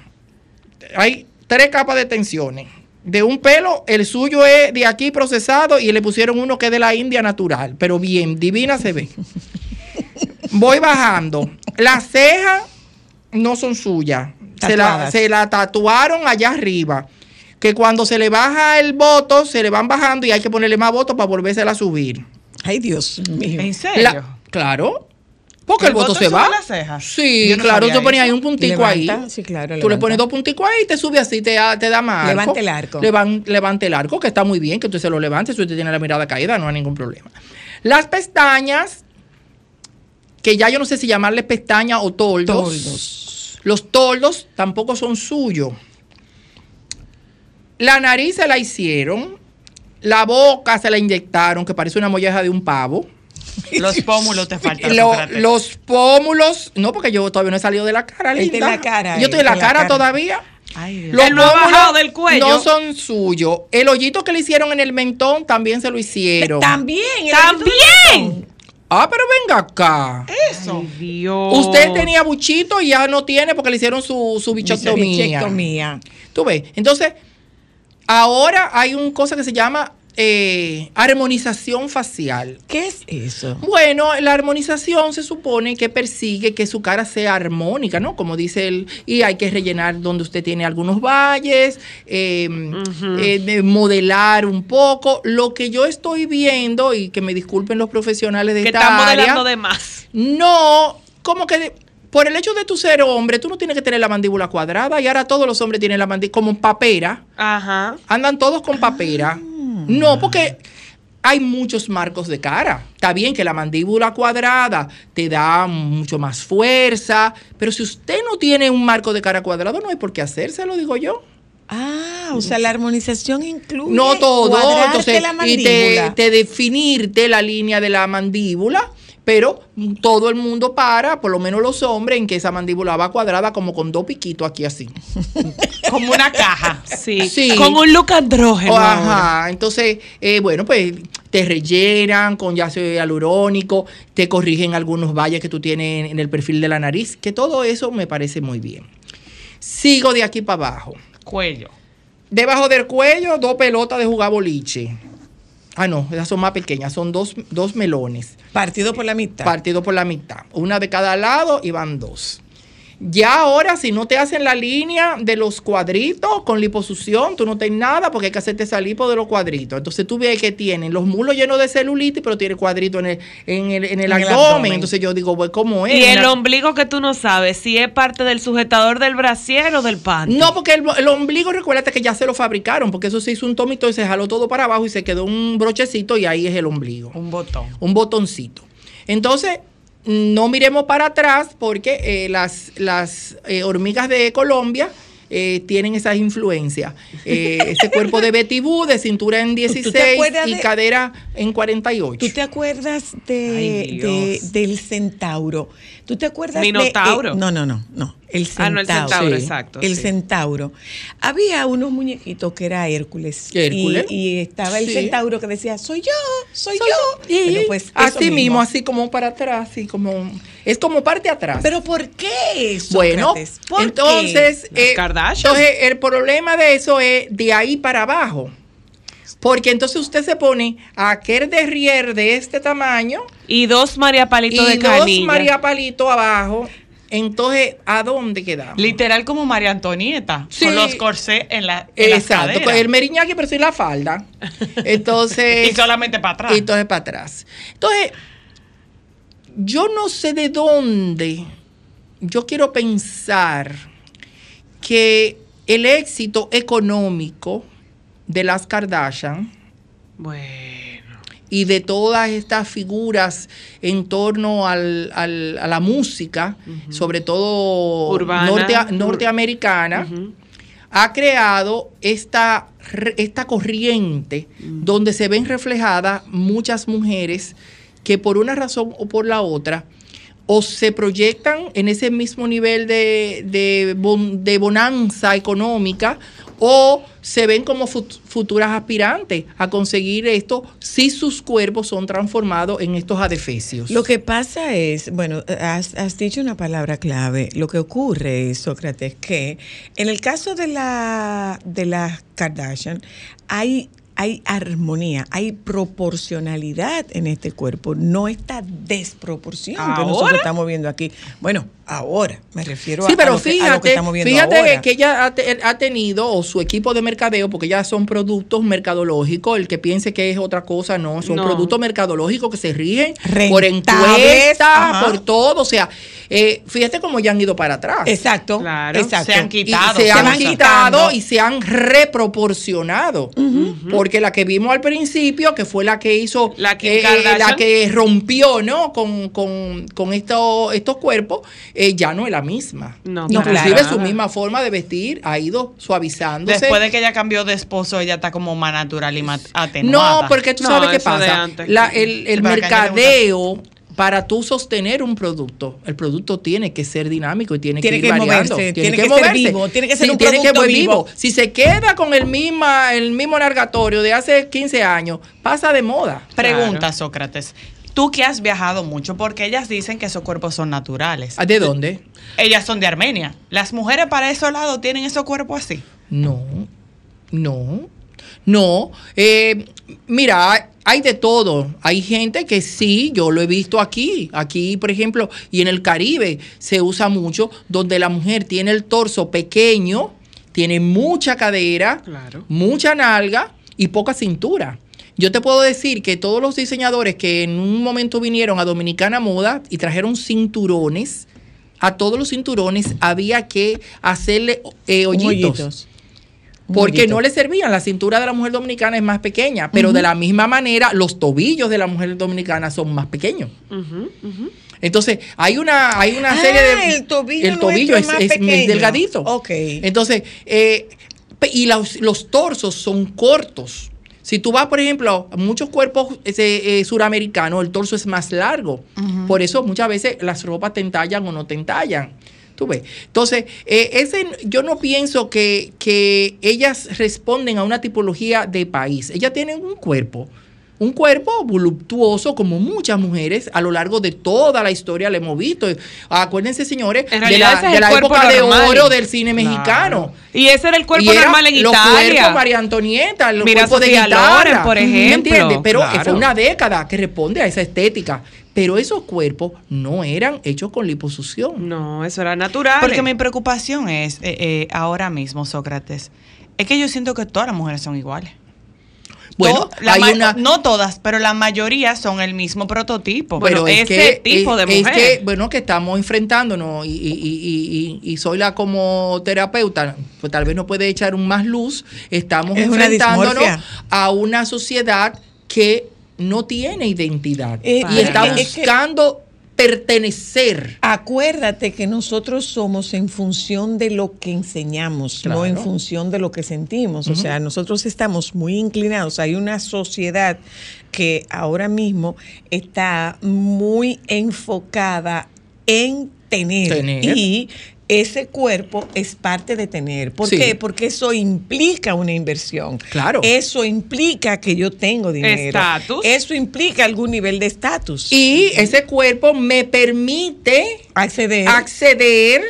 Speaker 8: Hay tres capas de tensiones. De un pelo, el suyo es de aquí procesado y le pusieron uno que es de la India natural. Pero bien, divina se ve. Voy bajando. Las cejas no son suyas. Se la, se la tatuaron allá arriba. Que cuando se le baja el voto, se le van bajando y hay que ponerle más votos para volvérsela a subir.
Speaker 1: Ay, Dios mío.
Speaker 4: ¿En serio?
Speaker 8: La- claro. Porque el,
Speaker 4: ¿El
Speaker 8: voto,
Speaker 4: voto
Speaker 8: se va.
Speaker 4: las cejas?
Speaker 8: Sí,
Speaker 4: no
Speaker 8: claro, tú ponías ahí un puntico ahí.
Speaker 1: Sí, claro,
Speaker 8: Tú le pones dos punticos ahí y te sube así, te, da- te da más.
Speaker 1: Levante el arco.
Speaker 8: Levan- levante el arco, que está muy bien, que tú se lo levantes, si usted tiene la mirada caída, no hay ningún problema. Las pestañas, que ya yo no sé si llamarle pestañas o toldos.
Speaker 1: Toldos.
Speaker 8: Los toldos tampoco son suyos. La nariz se la hicieron. La boca se la inyectaron, que parece una molleja de un pavo.
Speaker 4: Los pómulos te faltan.
Speaker 8: Lo- los pómulos, no, porque yo todavía no he salido de la cara, linda.
Speaker 1: en la cara,
Speaker 8: Yo estoy en
Speaker 1: él
Speaker 8: la cara,
Speaker 1: cara.
Speaker 8: todavía.
Speaker 4: Ay, Dios.
Speaker 8: Los
Speaker 2: ha
Speaker 8: pómulos
Speaker 2: bajado del cuello.
Speaker 8: No son suyos. El hoyito que le hicieron en el mentón también se lo hicieron.
Speaker 1: También. el
Speaker 2: ¡También!
Speaker 8: Ah, pero venga acá.
Speaker 4: Eso.
Speaker 2: Ay, Dios.
Speaker 8: Usted tenía buchito y ya no tiene porque le hicieron su, su bichectomía. Tú ves. Entonces, ahora hay una cosa que se llama eh, armonización facial.
Speaker 1: ¿Qué es eso?
Speaker 8: Bueno, la armonización se supone que persigue que su cara sea armónica, ¿no? Como dice él, y hay que rellenar donde usted tiene algunos valles, eh, eh, de modelar un poco. Lo que yo estoy viendo, y que me disculpen los profesionales de
Speaker 2: Que
Speaker 8: esta
Speaker 2: están
Speaker 8: área,
Speaker 2: modelando de más.
Speaker 8: no, como que de- por el hecho de tu ser hombre, tú no tienes que tener la mandíbula cuadrada, y ahora todos los hombres tienen la mandíbula como papera.
Speaker 2: Ajá.
Speaker 8: Andan todos con papera. No, porque hay muchos marcos de cara. Está bien que la mandíbula cuadrada te da mucho más fuerza, pero si usted no tiene un marco de cara cuadrado, no hay por qué hacérselo, digo yo.
Speaker 1: Ah, o sea, la armonización incluye
Speaker 8: No todo, entonces,
Speaker 1: la
Speaker 8: y te,
Speaker 1: mandíbula.
Speaker 8: te definirte la línea de la mandíbula, pero todo el mundo para, por lo menos los hombres, en que esa mandíbula va cuadrada como con dos piquitos aquí así.
Speaker 4: Como una caja.
Speaker 2: Sí.
Speaker 8: Sí.
Speaker 2: Con un look andrógeno. Ahora.
Speaker 8: Ajá, entonces, eh, bueno, pues te rellenan con ácido hialurónico, te corrigen algunos valles que tú tienes en el perfil de la nariz, que todo eso me parece muy bien. Sigo de aquí para abajo.
Speaker 4: Cuello.
Speaker 8: Debajo del cuello, dos pelotas de jugar boliche. Ah, no, esas son más pequeñas, son dos, dos melones,
Speaker 1: Partido por la mitad.
Speaker 8: partidos por la mitad. Una de cada lado y van dos. Ya ahora, si no te hacen la línea de los cuadritos con liposucción, tú no tienes nada porque hay que hacerte esa lipo de los cuadritos. Entonces tú ves que tienen los mulos llenos de celulitis, pero tiene cuadritos en el, en el, en el
Speaker 1: En el
Speaker 8: abdomen. Entonces yo digo, pues, ¿cómo es?
Speaker 2: Y el ombligo que tú no sabes si es parte del sujetador del brasier o del panty.
Speaker 8: No, porque el, el ombligo, recuérdate que ya se lo fabricaron, porque eso se hizo un tomito y se jaló todo para abajo y se quedó un brochecito y ahí es el ombligo.
Speaker 4: Un botón.
Speaker 8: un botoncito. Entonces, no miremos para atrás porque eh, las, las eh, hormigas de Colombia eh, tienen esas influencias. Eh, ese cuerpo de Betty Boo, de cintura en 16
Speaker 1: acuerdas
Speaker 8: y
Speaker 1: de-
Speaker 8: cadera en 48.
Speaker 1: ¿Tú te acuerdas de,
Speaker 4: Ay,
Speaker 1: de- del centauro? ¿Tú te acuerdas
Speaker 2: Minotauro.
Speaker 1: de eh, No, no, no, no. El centauro.
Speaker 2: Ah, no, el centauro,
Speaker 8: Sí.
Speaker 2: exacto.
Speaker 1: El
Speaker 2: sí.
Speaker 1: centauro. Había unos muñequitos que era Hércules.
Speaker 8: Hércules.
Speaker 1: Y, y estaba el
Speaker 8: Sí.
Speaker 1: centauro que decía, soy yo, soy,
Speaker 8: Soy
Speaker 1: yo.
Speaker 8: yo. Y
Speaker 1: Bueno, pues, eso
Speaker 8: así mismo. así como para atrás, así como es como parte atrás.
Speaker 1: Pero ¿por qué?
Speaker 8: Bueno?
Speaker 1: ¿Por qué?
Speaker 8: entonces, eh,
Speaker 2: Kardashian.
Speaker 8: entonces el problema de eso es de ahí para abajo. Porque entonces usted se pone a aquel derrier de este tamaño
Speaker 2: Y dos María Palito
Speaker 8: y
Speaker 2: de
Speaker 8: dos
Speaker 2: canilla.
Speaker 8: María Palito abajo entonces, ¿a dónde quedamos?
Speaker 4: Literal como María Antonieta,
Speaker 8: Sí.
Speaker 4: con los corsés en, la, en las
Speaker 8: Exacto, con el meriñaque, pero sin la falda. Entonces.
Speaker 4: Y solamente para atrás.
Speaker 8: Y entonces para atrás. Entonces, yo no sé de dónde. Yo quiero pensar que el éxito económico de las Kardashian
Speaker 2: Bueno.
Speaker 8: y de todas estas figuras en torno al- al- a la música, sobre todo
Speaker 2: Urbana.
Speaker 8: norte- norteamericana, ha creado esta, esta corriente donde se ven reflejadas muchas mujeres que por una razón o por la otra o se proyectan en ese mismo nivel de, de bon- de bonanza económica o se ven como fut- futuras aspirantes a conseguir esto si sus cuerpos son transformados en estos adefesios.
Speaker 1: Lo que pasa es, bueno, has, has dicho una palabra clave. Lo que ocurre es, Sócrates, que en el caso de la de las Kardashian hay hay armonía, hay proporcionalidad en este cuerpo, no esta desproporción que nosotros estamos viendo aquí. Bueno, ahora me refiero
Speaker 8: Sí,
Speaker 1: a, a
Speaker 8: pero
Speaker 1: lo que, a lo que
Speaker 8: fíjate,
Speaker 1: estamos viendo
Speaker 8: fíjate
Speaker 1: ahora.
Speaker 8: que ella ha, te- ha tenido, o su equipo de mercadeo, porque ya son productos mercadológicos, el que piense que es otra cosa, no, son
Speaker 2: No.
Speaker 8: productos mercadológicos que se rigen
Speaker 1: Rentables,
Speaker 8: por encuestas, por todo, o sea, eh, fíjate cómo ya han ido para atrás.
Speaker 1: Exacto,
Speaker 2: Claro,
Speaker 1: exacto.
Speaker 4: se han
Speaker 8: Y
Speaker 4: quitado.
Speaker 8: se, han quitado y se han reproporcionado. Porque la que vimos al principio, que fue la que hizo,
Speaker 2: La Kim
Speaker 8: eh, eh, la que rompió, ¿no? Con, con, con estos, estos cuerpos, eh, ya no es la misma.
Speaker 2: No,
Speaker 8: Inclusive su misma forma de vestir ha ido suavizándose.
Speaker 4: Después de que ella cambió de esposo, ella está como más natural y más atenuada.
Speaker 8: no, porque tú
Speaker 2: No,
Speaker 8: sabes qué pasa. La- el el
Speaker 4: que
Speaker 8: mercadeo, para tú sostener un producto, el producto tiene que ser dinámico y tiene,
Speaker 1: Tiene
Speaker 8: que ir
Speaker 1: que
Speaker 8: variando.
Speaker 1: moverse, tiene que ser vivo, tiene que ser un
Speaker 8: tiene
Speaker 1: producto vivo.
Speaker 8: Si se queda con el misma, el mismo nargatorio de hace 15 años, pasa de moda.
Speaker 4: Pregunta,
Speaker 2: Claro.
Speaker 4: Sócrates. Tú que has viajado mucho, porque ellas dicen que esos cuerpos son naturales.
Speaker 8: ¿De dónde?
Speaker 4: Ellas son de Armenia. Las mujeres para esos lados tienen esos cuerpos así.
Speaker 8: No, no, no. Eh, mira, hay de todo. Hay gente que sí, yo lo he visto aquí. Aquí, por ejemplo, y en el Caribe se usa mucho, donde la mujer tiene el torso pequeño, tiene mucha cadera,
Speaker 2: Claro.
Speaker 8: mucha nalga y poca cintura. Yo te puedo decir que todos los diseñadores que en un momento vinieron a Dominicana Moda y trajeron cinturones, a todos los cinturones había que hacerle eh, hoyitos. Porque no le servían, la cintura de la mujer dominicana es más pequeña, pero de la misma manera los tobillos de la mujer dominicana son más pequeños. Entonces, hay una, hay una
Speaker 1: Ah,
Speaker 8: serie de...
Speaker 1: el tobillo
Speaker 8: el tobillo es,
Speaker 1: más
Speaker 8: delgadito.
Speaker 1: Ok.
Speaker 8: Entonces, eh, y los, los torsos son cortos. Si tú vas, por ejemplo, a muchos cuerpos eh, suramericanos, el torso es más largo. Por eso muchas veces las ropas te entallan o no te entallan. Tú ves. Entonces, eh, ese, yo no pienso que, que ellas responden a una tipología de país. Ellas tienen un cuerpo. Un cuerpo voluptuoso, como muchas mujeres a lo largo de toda la historia le hemos visto. Acuérdense, señores,
Speaker 2: En
Speaker 8: de la, de la época de oro del cine mexicano.
Speaker 2: Y ese era el cuerpo
Speaker 8: era
Speaker 2: normal en
Speaker 8: los
Speaker 2: Italia.
Speaker 8: cuerpos María Antonieta, los
Speaker 2: Mira
Speaker 8: cuerpos de guitarra.
Speaker 2: Loren, por
Speaker 8: ¿me
Speaker 2: ejemplo.
Speaker 8: entiendes? Pero eh, fue una década que responde a esa estética. Pero esos cuerpos no eran hechos con liposucción.
Speaker 2: No, eso era natural.
Speaker 4: Porque mi preocupación es, eh, eh, ahora mismo, Sócrates, es que yo siento que todas las mujeres son iguales.
Speaker 8: Bueno,
Speaker 4: To- la
Speaker 8: hay
Speaker 4: ma-
Speaker 8: una-
Speaker 4: No todas, pero la mayoría son el mismo prototipo.
Speaker 2: Bueno,
Speaker 8: Pero es
Speaker 2: ese
Speaker 8: que,
Speaker 2: tipo de
Speaker 8: es- es
Speaker 2: mujer.
Speaker 8: que, bueno, que estamos enfrentándonos y, y, y, y, y soy la como terapeuta, pues tal vez no puede echar un más luz. Estamos
Speaker 1: Es
Speaker 8: enfrentándonos a una sociedad que no tiene identidad
Speaker 1: Eh,
Speaker 8: y está buscando pertenecer.
Speaker 1: Acuérdate que nosotros somos en función de lo que enseñamos, no en función de lo que sentimos. O sea, nosotros estamos muy inclinados. Hay una sociedad que ahora mismo está muy enfocada en tener.
Speaker 8: Tener.
Speaker 1: Y ese cuerpo es parte de tener. ¿Por
Speaker 8: Sí.
Speaker 1: qué? Porque eso implica una inversión.
Speaker 8: Claro.
Speaker 1: Eso implica que yo tengo dinero.
Speaker 2: Estatus.
Speaker 1: Eso implica algún nivel de estatus.
Speaker 8: Y ese cuerpo me permite
Speaker 1: acceder.
Speaker 8: acceder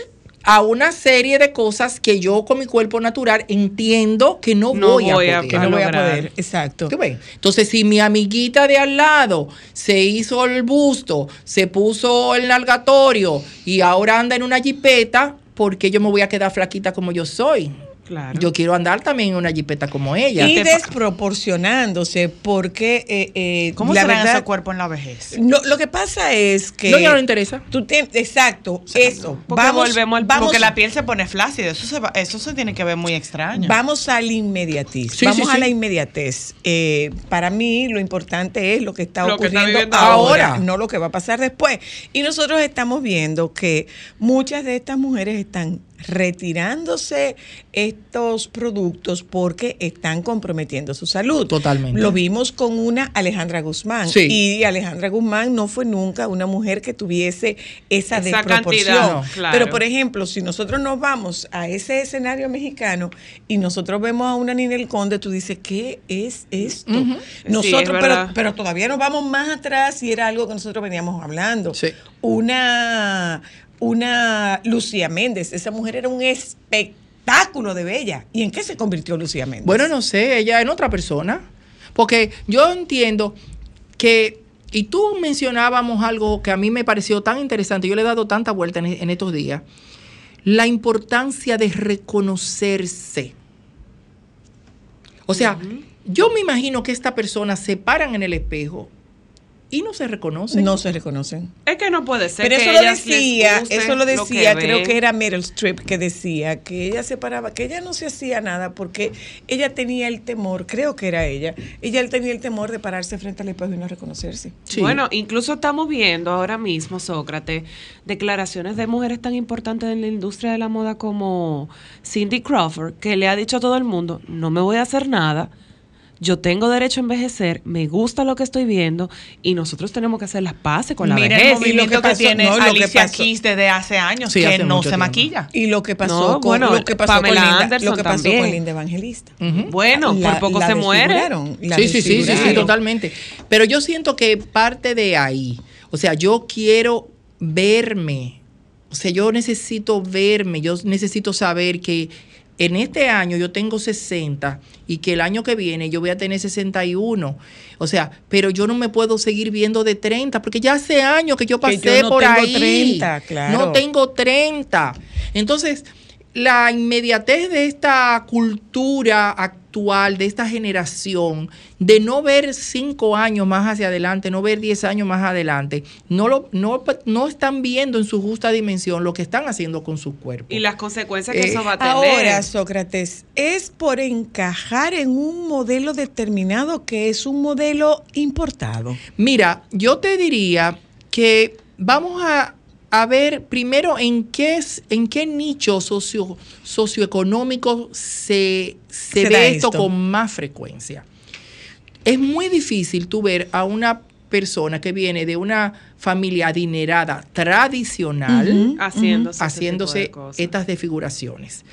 Speaker 8: a una serie de cosas que yo con mi cuerpo natural entiendo que no,
Speaker 2: No
Speaker 8: voy,
Speaker 2: voy
Speaker 8: a
Speaker 2: a-
Speaker 8: poder.
Speaker 1: que no voy a poder. Exacto.
Speaker 8: ¿Tú ves? Entonces, si mi amiguita de al lado se hizo el busto, se puso el nalgatorio y ahora anda en una jipeta, ¿por qué yo me voy a quedar flaquita como yo soy?
Speaker 2: Claro.
Speaker 8: Yo quiero andar también en una jipeta como ella.
Speaker 1: Y
Speaker 2: Te-
Speaker 1: desproporcionándose, porque eh, eh,
Speaker 4: ¿Cómo
Speaker 1: la
Speaker 4: será
Speaker 1: verdad,
Speaker 4: ese cuerpo en la vejez?
Speaker 1: No, lo que pasa es que
Speaker 8: No, ya no le interesa.
Speaker 1: Tú tienes, exacto, eso.
Speaker 2: porque volvemos al-
Speaker 1: vamos,
Speaker 4: Porque la piel se pone flácida, eso se, va- eso se tiene que ver muy extraño.
Speaker 1: Vamos al inmediatismo.
Speaker 8: Sí,
Speaker 1: vamos
Speaker 8: sí,
Speaker 1: a
Speaker 8: sí.
Speaker 1: la inmediatez. Eh, para mí lo importante es lo que está
Speaker 2: Lo que está
Speaker 1: ocurriendo ahora. no lo que va a pasar después. Y nosotros estamos viendo que muchas de estas mujeres están retirándose estos productos porque están comprometiendo su salud.
Speaker 8: Totalmente.
Speaker 1: Lo vimos con una Alejandra Guzmán.
Speaker 8: Sí.
Speaker 1: Y Alejandra Guzmán no fue nunca una mujer que tuviese esa,
Speaker 2: Esa
Speaker 1: desproporción.
Speaker 2: cantidad, no, claro.
Speaker 1: Pero, por ejemplo, si nosotros nos vamos a ese escenario mexicano y nosotros vemos a una Ninel Conde, tú dices, ¿qué es esto? Nosotros,
Speaker 2: es
Speaker 1: pero, pero todavía nos vamos más atrás y era algo que nosotros veníamos hablando.
Speaker 8: Sí.
Speaker 1: Una, una Lucía Méndez, esa mujer era un espectáculo de bella. ¿Y en qué se convirtió Lucía Méndez?
Speaker 8: Bueno, no sé, ella en otra persona. Porque yo entiendo que, y tú mencionábamos algo que a mí me pareció tan interesante, yo le he dado tanta vuelta en, en estos días, la importancia de reconocerse. O sea, yo me imagino que esta persona se paran en el espejo y no se reconocen.
Speaker 1: no se reconocen.
Speaker 2: Es que no puede ser
Speaker 1: Pero
Speaker 2: que
Speaker 1: eso lo decía, eso lo
Speaker 2: que
Speaker 1: decía, creo
Speaker 2: ven.
Speaker 1: que era Meryl Streep que decía que ella se paraba, que ella no se hacía nada porque ella tenía el temor, creo que era ella, ella tenía el temor de pararse frente al espejo y no reconocerse.
Speaker 8: Sí.
Speaker 2: Bueno, incluso estamos viendo ahora mismo, Sócrates, declaraciones de mujeres tan importantes en la industria de la moda como Cindy Crawford, que le ha dicho a todo el mundo, no me voy a hacer nada, yo tengo derecho a envejecer, me gusta lo que estoy viendo y nosotros tenemos que hacer las paces con la
Speaker 4: Mira el
Speaker 2: vejez.
Speaker 4: movimiento
Speaker 1: Y lo que
Speaker 4: tiene
Speaker 1: no,
Speaker 4: Alicia Keys desde hace años,
Speaker 8: Sí,
Speaker 4: que
Speaker 8: hace
Speaker 4: no se
Speaker 8: tiempo.
Speaker 4: maquilla.
Speaker 1: Y lo que pasó
Speaker 2: No,
Speaker 1: con
Speaker 2: bueno,
Speaker 1: lo que pasó con
Speaker 2: Pamela
Speaker 1: Linda,
Speaker 2: Anderson
Speaker 1: lo que pasó
Speaker 2: también.
Speaker 1: con Linda Evangelista.
Speaker 2: Bueno,
Speaker 1: La-
Speaker 2: por poco
Speaker 1: la
Speaker 2: se muere.
Speaker 8: sí, sí, sí, sí, sí, totalmente. Pero yo siento que parte de ahí, o sea, yo quiero verme, o sea, yo necesito verme, yo necesito saber que en este año yo tengo 60 y que el año que viene yo voy a tener 61. O sea, pero yo no me puedo seguir viendo de 30 porque ya hace años que yo
Speaker 1: Que yo
Speaker 8: pasé
Speaker 1: no
Speaker 8: por
Speaker 1: tengo
Speaker 8: ahí.
Speaker 1: 30, claro.
Speaker 8: No tengo 30. Entonces, la inmediatez de esta cultura actual, de esta generación, de no ver cinco años más hacia adelante, no ver diez años más adelante, no, lo, no, no están viendo en su justa dimensión lo que están haciendo con su cuerpo.
Speaker 2: Y las consecuencias que
Speaker 8: Eh,
Speaker 2: eso va a tener.
Speaker 1: Ahora, Sócrates, es por encajar en un modelo determinado que es un modelo importado.
Speaker 8: Mira, yo te diría que vamos a, a ver primero en qué, es, en qué nicho socio, socioeconómico se, se
Speaker 1: Se
Speaker 8: ve esto,
Speaker 1: esto.
Speaker 8: con más frecuencia. Es muy difícil tú ver a una persona que viene de una familia adinerada tradicional
Speaker 2: haciéndose, ese
Speaker 8: haciéndose
Speaker 2: tipo de cosas.
Speaker 8: estas desfiguraciones.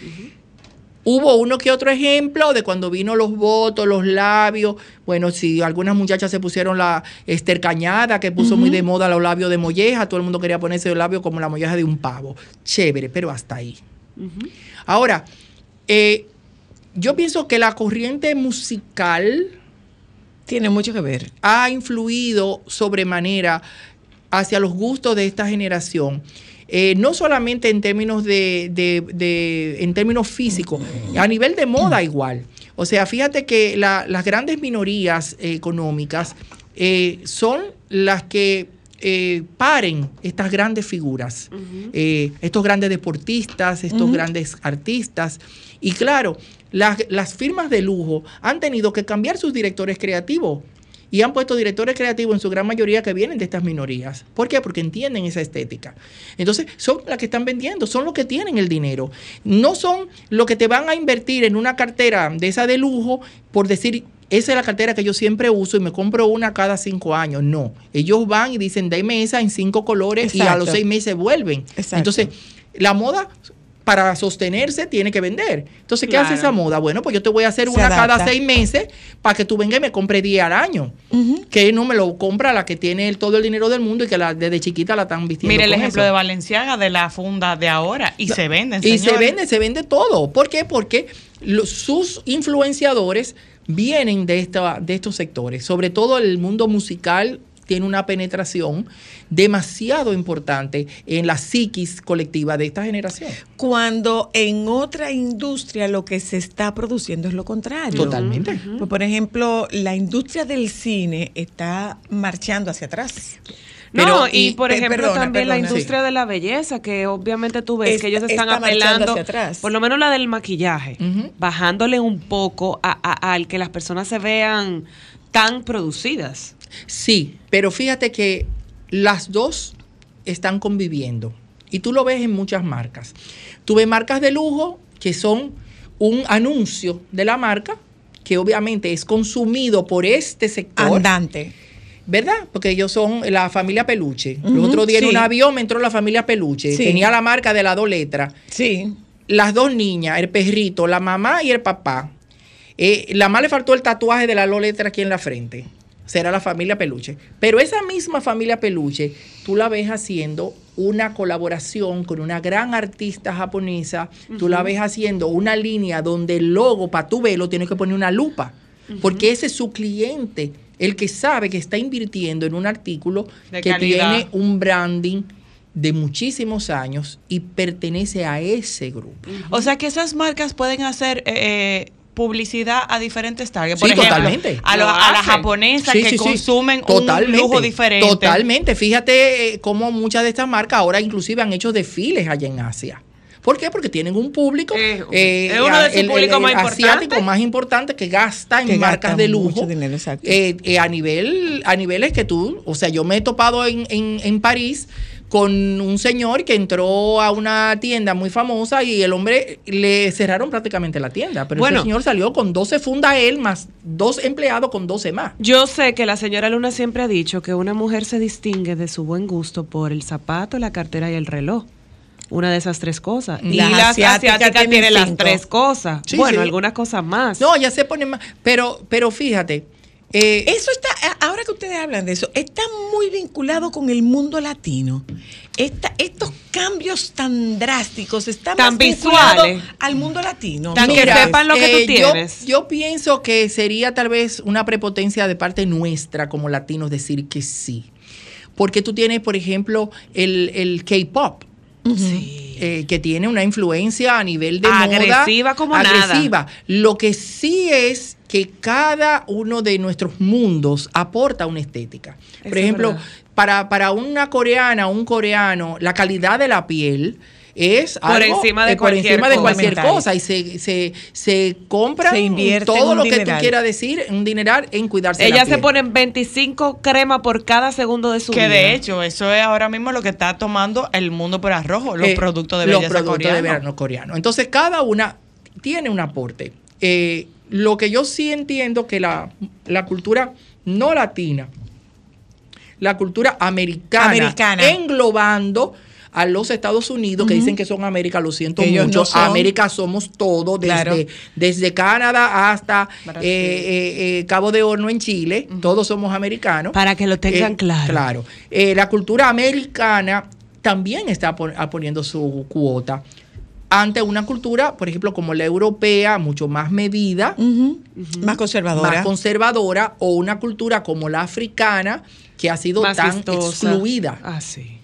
Speaker 8: Hubo uno que otro ejemplo de cuando vino los votos, los labios. Bueno, si algunas muchachas se pusieron la estercañada, que puso muy de moda los labios de molleja, todo el mundo quería ponerse los labios como la molleja de un pavo. Chévere, pero hasta ahí. Ahora, eh, yo pienso que la corriente musical
Speaker 1: Tiene mucho que ver.
Speaker 8: ha influido sobremanera hacia los gustos de esta generación. Eh, no solamente en términos de, de- de- en términos físicos, a nivel de moda igual. O sea, fíjate que la- las grandes minorías eh, económicas eh, son las que eh, paren estas grandes figuras, eh, estos grandes deportistas, estos grandes artistas. Y claro, las, las firmas de lujo han tenido que cambiar sus directores creativos y han puesto directores creativos en su gran mayoría que vienen de estas minorías. ¿Por qué? Porque entienden esa estética. Entonces, son las que están vendiendo, son los que tienen el dinero. No son los que te van a invertir en una cartera de esa de lujo por decir, esa es la cartera que yo siempre uso y me compro una cada cinco años. No, ellos van y dicen, dame esa en cinco colores y a los seis meses vuelven.
Speaker 1: Exacto.
Speaker 8: Entonces, la moda para sostenerse tiene que vender. Entonces, ¿qué hace esa moda? Bueno, pues yo te voy a hacer
Speaker 1: Se
Speaker 8: una cada seis meses para que tú vengas y me compres 10 al año. Que no me lo compra la que tiene el- todo el dinero del mundo y que la, desde chiquita la están vistiendo.
Speaker 4: Mire el ejemplo
Speaker 8: eso.
Speaker 4: de Valenciaga de la funda de ahora y se venden.
Speaker 8: Y se vende, se vende todo. ¿Por qué? Porque los- sus influenciadores vienen de, esta, de estos sectores. Sobre todo el mundo musical tiene una penetración demasiado importante en la psiquis colectiva de esta generación.
Speaker 1: Cuando en otra industria lo que se está produciendo es lo contrario.
Speaker 8: Totalmente.
Speaker 1: Pues, por ejemplo, la industria del cine está marchando hacia atrás.
Speaker 2: No,
Speaker 8: Pero,
Speaker 2: y,
Speaker 8: y-
Speaker 2: por ejemplo
Speaker 1: perdona,
Speaker 2: también la industria de la belleza, que obviamente tú ves
Speaker 1: Está-
Speaker 2: que ellos están
Speaker 1: está
Speaker 2: apelando,
Speaker 1: hacia atrás.
Speaker 2: por lo menos la del maquillaje, bajándole un poco a- a- al que las personas se vean tan producidas.
Speaker 8: Sí, pero fíjate que las dos están conviviendo. Y tú lo ves en muchas marcas. Tú ves marcas de lujo que son un anuncio de la marca que obviamente es consumido por este sector.
Speaker 1: Andante.
Speaker 8: ¿Verdad? Porque ellos son la familia Peluche.
Speaker 1: Ujú,
Speaker 8: Los otros días en
Speaker 1: sí.
Speaker 8: un avión me entró la familia Peluche.
Speaker 1: Sí.
Speaker 8: Tenía la marca de las dos letras.
Speaker 1: Sí.
Speaker 8: Las dos niñas, el perrito, la mamá y el papá. Eh, la mamá le faltó el tatuaje de las dos letras aquí en la frente. Será la familia Peluche. Pero esa misma familia Peluche, tú la ves haciendo una colaboración con una gran artista japonesa. Tú la ves haciendo una línea donde el logo, para tu verlo, tienes que poner una lupa. Porque ese es su cliente, el que sabe que está invirtiendo en un artículo
Speaker 4: De
Speaker 8: que
Speaker 4: calidad.
Speaker 8: tiene un branding de muchísimos años y pertenece a ese grupo.
Speaker 4: O sea que esas marcas pueden hacer eh, eh, publicidad a diferentes targets.
Speaker 8: Sí,
Speaker 4: ejemplo,
Speaker 8: totalmente.
Speaker 4: A, lo-
Speaker 2: Lo
Speaker 4: a japonesas
Speaker 8: Sí,
Speaker 4: que
Speaker 8: sí,
Speaker 4: consumen un lujo diferente.
Speaker 8: Totalmente. Fíjate eh, cómo muchas de estas marcas ahora inclusive han hecho desfiles allá en Asia. ¿Por qué? Porque tienen un público,
Speaker 2: Eh,
Speaker 8: eh,
Speaker 2: es uno de sus
Speaker 8: el- el
Speaker 2: más
Speaker 8: asiático
Speaker 2: importantes.
Speaker 8: más importante que gasta en
Speaker 1: Que
Speaker 8: marcas
Speaker 1: gasta
Speaker 8: de
Speaker 1: mucho
Speaker 8: lujo.
Speaker 1: dinero, exacto.
Speaker 8: eh, eh, a nivel, a niveles que tú, o sea, yo me he topado en, en- en París con un señor que entró a una tienda muy famosa y el hombre le cerraron prácticamente la tienda. Pero
Speaker 2: Bueno.
Speaker 8: ese señor salió con 12 fundas él más dos empleados con 12 más.
Speaker 2: Yo sé que la señora Luna siempre ha dicho que una mujer se distingue de su buen gusto por el zapato, la cartera y el reloj. Una de esas tres cosas. Y
Speaker 1: Las
Speaker 2: las
Speaker 1: asiáticas
Speaker 2: asiáticas
Speaker 1: tienen
Speaker 2: tienen las tres cosas.
Speaker 8: Sí,
Speaker 2: bueno,
Speaker 8: sí.
Speaker 2: algunas cosas más.
Speaker 8: No, ya se pone más. Pero, pero fíjate. Eh,
Speaker 1: Eso está, ahora que ustedes hablan de eso, está muy vinculado con el mundo latino. Esta- estos cambios tan drásticos están
Speaker 2: Tan
Speaker 1: más vinculados
Speaker 2: visuales.
Speaker 1: al mundo latino.
Speaker 2: Tan que sepan lo que tú
Speaker 8: eh, yo-
Speaker 2: tienes.
Speaker 8: Yo, pienso que sería tal vez una prepotencia de parte nuestra como latinos decir que sí. Porque tú tienes, por ejemplo, el, el K-pop. Eh, que tiene una influencia a nivel de
Speaker 2: Agresiva
Speaker 8: moda
Speaker 2: como nada.
Speaker 8: agresiva. Lo que sí es que cada uno de nuestros mundos aporta una estética. Por
Speaker 2: Eso
Speaker 8: ejemplo, para, para una coreana, un coreano, la calidad de la piel es
Speaker 2: Por
Speaker 8: algo,
Speaker 2: encima de
Speaker 8: eh, por
Speaker 2: cualquier
Speaker 8: encima de
Speaker 2: cosa.
Speaker 8: cualquier cosa y se, se, se compra
Speaker 1: Se
Speaker 8: todo lo que tú quieras decir, un dineral en cuidarse la
Speaker 2: Ellas se ponen 25 cremas por cada segundo de su
Speaker 4: Que
Speaker 2: vida.
Speaker 4: de hecho, eso es ahora mismo lo que está tomando el mundo por arrojo, los
Speaker 8: Eh,
Speaker 4: productos de
Speaker 8: los
Speaker 4: belleza
Speaker 8: productos de
Speaker 4: coreanos.
Speaker 8: verano coreano. Entonces, cada una tiene un aporte. Eh, lo que yo sí entiendo que la, la cultura no latina, la cultura americana,
Speaker 1: Americana.
Speaker 8: englobando a los Estados Unidos, que dicen que son América, lo siento
Speaker 1: Ellos
Speaker 8: mucho.
Speaker 1: no son.
Speaker 8: América somos todos, desde,
Speaker 1: Claro.
Speaker 8: desde Canadá hasta eh, eh, eh, Cabo de Horno en Chile, todos somos americanos.
Speaker 2: Para que lo tengan
Speaker 8: Eh,
Speaker 2: claro.
Speaker 8: Claro. Eh, la cultura americana también está pon- a poniendo su cuota ante una cultura, por ejemplo, como la europea, mucho más medida.
Speaker 1: Más conservadora.
Speaker 8: más conservadora, o una cultura como la africana, que ha sido
Speaker 2: Más
Speaker 8: tan
Speaker 2: vistosa.
Speaker 8: excluida.
Speaker 2: Ah, sí.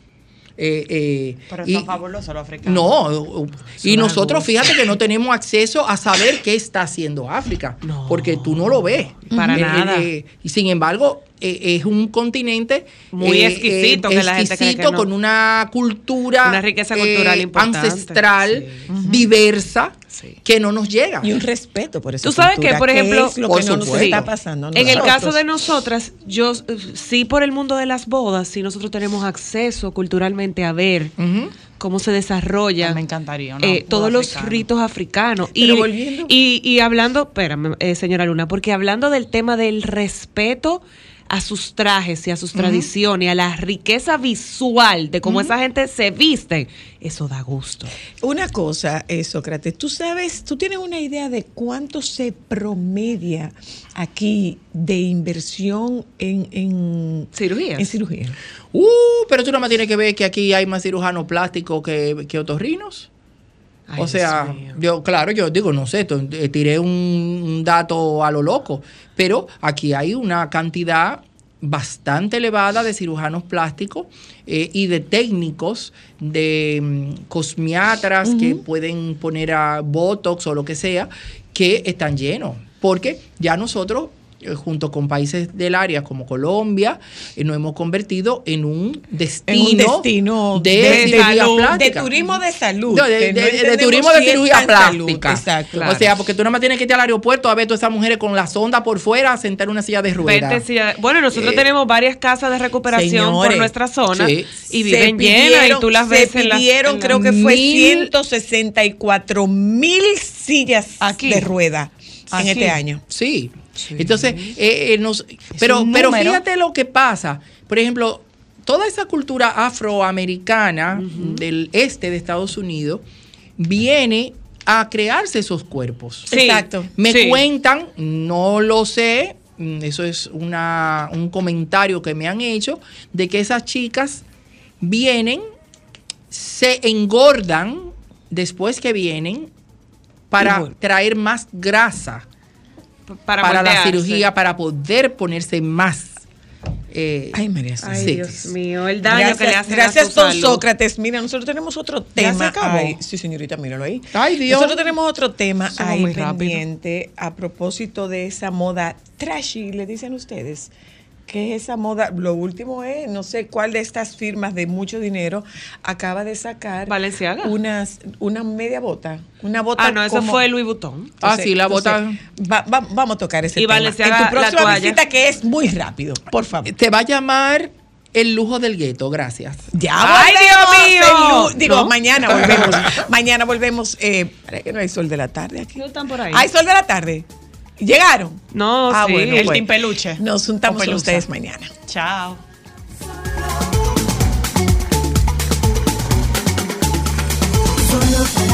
Speaker 8: Eh, eh,
Speaker 4: Pero
Speaker 8: y-
Speaker 4: son fabulosos los africanos.
Speaker 8: no, y
Speaker 2: Son
Speaker 8: nosotros
Speaker 2: algo.
Speaker 8: fíjate que no tenemos acceso a saber qué está haciendo África,
Speaker 2: No.
Speaker 8: porque tú no lo ves.
Speaker 2: Para
Speaker 8: Eh,
Speaker 2: nada.
Speaker 8: eh, y sin embargo, eh, es un continente
Speaker 2: Muy exquisito, que la gente cree que
Speaker 8: exquisito,
Speaker 2: no.
Speaker 8: con una cultura
Speaker 2: Una riqueza cultural importante.
Speaker 8: ancestral,
Speaker 2: Sí.
Speaker 8: diversa,
Speaker 2: Sí.
Speaker 8: que no nos llega.
Speaker 1: Y un respeto por eso.
Speaker 2: Tú sabes que, por ejemplo,
Speaker 1: es lo que no nos está pasando.
Speaker 2: En el caso de nosotras, yo eh, sí por el mundo de las bodas, sí nosotros tenemos acceso culturalmente a ver cómo se desarrollan
Speaker 4: Ah, me encantaría
Speaker 2: eh, todos los ritos africanos.
Speaker 1: Pero
Speaker 2: y,
Speaker 1: volviendo-
Speaker 2: y, y hablando, espérame, eh, señora Luna, porque hablando del tema del respeto a sus trajes y a sus tradiciones, y a la riqueza visual de cómo esa gente se viste, eso da gusto.
Speaker 1: Una cosa, eh, Sócrates, tú sabes, tú tienes una idea de cuánto se promedia aquí de inversión en, en
Speaker 2: Cirugías.
Speaker 1: En cirugía.
Speaker 8: Uh, pero tú nada más tienes que ver que aquí hay más cirujanos plásticos que, que otorrinos.
Speaker 2: Ay,
Speaker 8: o sea, yo, claro, yo digo, no sé, eh, tiré un, un dato a lo loco, pero aquí hay una cantidad bastante elevada de cirujanos plásticos eh, y de técnicos, de mm, cosmiatras que pueden poner a Botox o lo que sea, que están llenos. Porque ya nosotros, junto con países del área como Colombia, eh, nos hemos convertido en un destino,
Speaker 1: En un destino
Speaker 8: de,
Speaker 1: de,
Speaker 8: cirugía
Speaker 1: salud, de
Speaker 8: plástica.
Speaker 1: turismo de salud.
Speaker 8: No, de, de- de turismo de cirugía
Speaker 1: salud.
Speaker 8: plástica.
Speaker 1: Exacto.
Speaker 8: O sea, porque tú nada más tienes que ir al aeropuerto a ver todas esas mujeres con la sonda por fuera a sentar en una silla de ruedas.
Speaker 2: Bueno, nosotros
Speaker 8: Eh,
Speaker 2: tenemos varias casas de recuperación por nuestra zona
Speaker 8: sí.
Speaker 2: y
Speaker 1: Se
Speaker 2: viven llenas y tú las
Speaker 1: se
Speaker 2: ves en las-
Speaker 1: pidieron,
Speaker 2: en
Speaker 1: creo
Speaker 2: las-
Speaker 1: que fue
Speaker 8: Mil-
Speaker 1: 164 mil sillas
Speaker 2: Aquí.
Speaker 1: de rueda en
Speaker 2: Aquí.
Speaker 1: este año.
Speaker 8: Sí. Entonces, eh, eh, nos- pero, pero fíjate lo que pasa. Por ejemplo, toda esa cultura afroamericana del este de Estados Unidos viene a crearse esos cuerpos.
Speaker 2: Sí,
Speaker 1: Exacto.
Speaker 8: Me
Speaker 2: sí.
Speaker 8: cuentan, no lo sé, mm, eso es una, un comentario que me han hecho, de que esas chicas vienen, se engordan después que vienen para traer más grasa
Speaker 2: para,
Speaker 8: para, la cirugía, para poder ponerse más. eh,
Speaker 1: Ay, María
Speaker 2: Ay,
Speaker 8: Sí.
Speaker 2: Dios mío, el daño
Speaker 1: Gracias,
Speaker 2: que le hacen
Speaker 1: gracias
Speaker 2: a su
Speaker 1: don
Speaker 2: salud.
Speaker 1: Sócrates. Mira, nosotros tenemos otro tema.
Speaker 4: se acabó?
Speaker 1: ahí. Sí, señorita, míralo ahí.
Speaker 8: Ay, Dios.
Speaker 1: Nosotros tenemos otro tema ahí
Speaker 2: rápido.
Speaker 1: pendiente a propósito de esa moda trashy, le dicen ustedes. Que es esa moda? Lo último es, no sé cuál de estas firmas de mucho dinero acaba de sacar
Speaker 2: Valenciaga.
Speaker 1: unas, una media bota. Una bota
Speaker 2: Ah, no, eso fue Louis Vuitton.
Speaker 8: Ah, sí, la bota-
Speaker 1: va- va- vamos a tocar ese
Speaker 2: Y
Speaker 1: tema.
Speaker 2: Valenciaga,
Speaker 1: en tu próxima visita, que es muy rápido, por favor.
Speaker 8: Te va a llamar el lujo del gueto, gracias.
Speaker 1: Ya
Speaker 2: ¡Ay, Dios mío!
Speaker 1: Digo,
Speaker 2: ¿No?
Speaker 1: mañana volvemos. mañana volvemos. Eh, para que no hay sol de la tarde aquí.
Speaker 2: No están por ahí.
Speaker 1: ¿Hay sol de la tarde? ¿Llegaron?
Speaker 2: No,
Speaker 1: Ah,
Speaker 2: sí.
Speaker 1: bueno,
Speaker 4: El
Speaker 1: pues,
Speaker 4: Team Peluche.
Speaker 1: Nos juntamos con ustedes mañana.
Speaker 4: Chao.
Speaker 9: Solo para mujeres.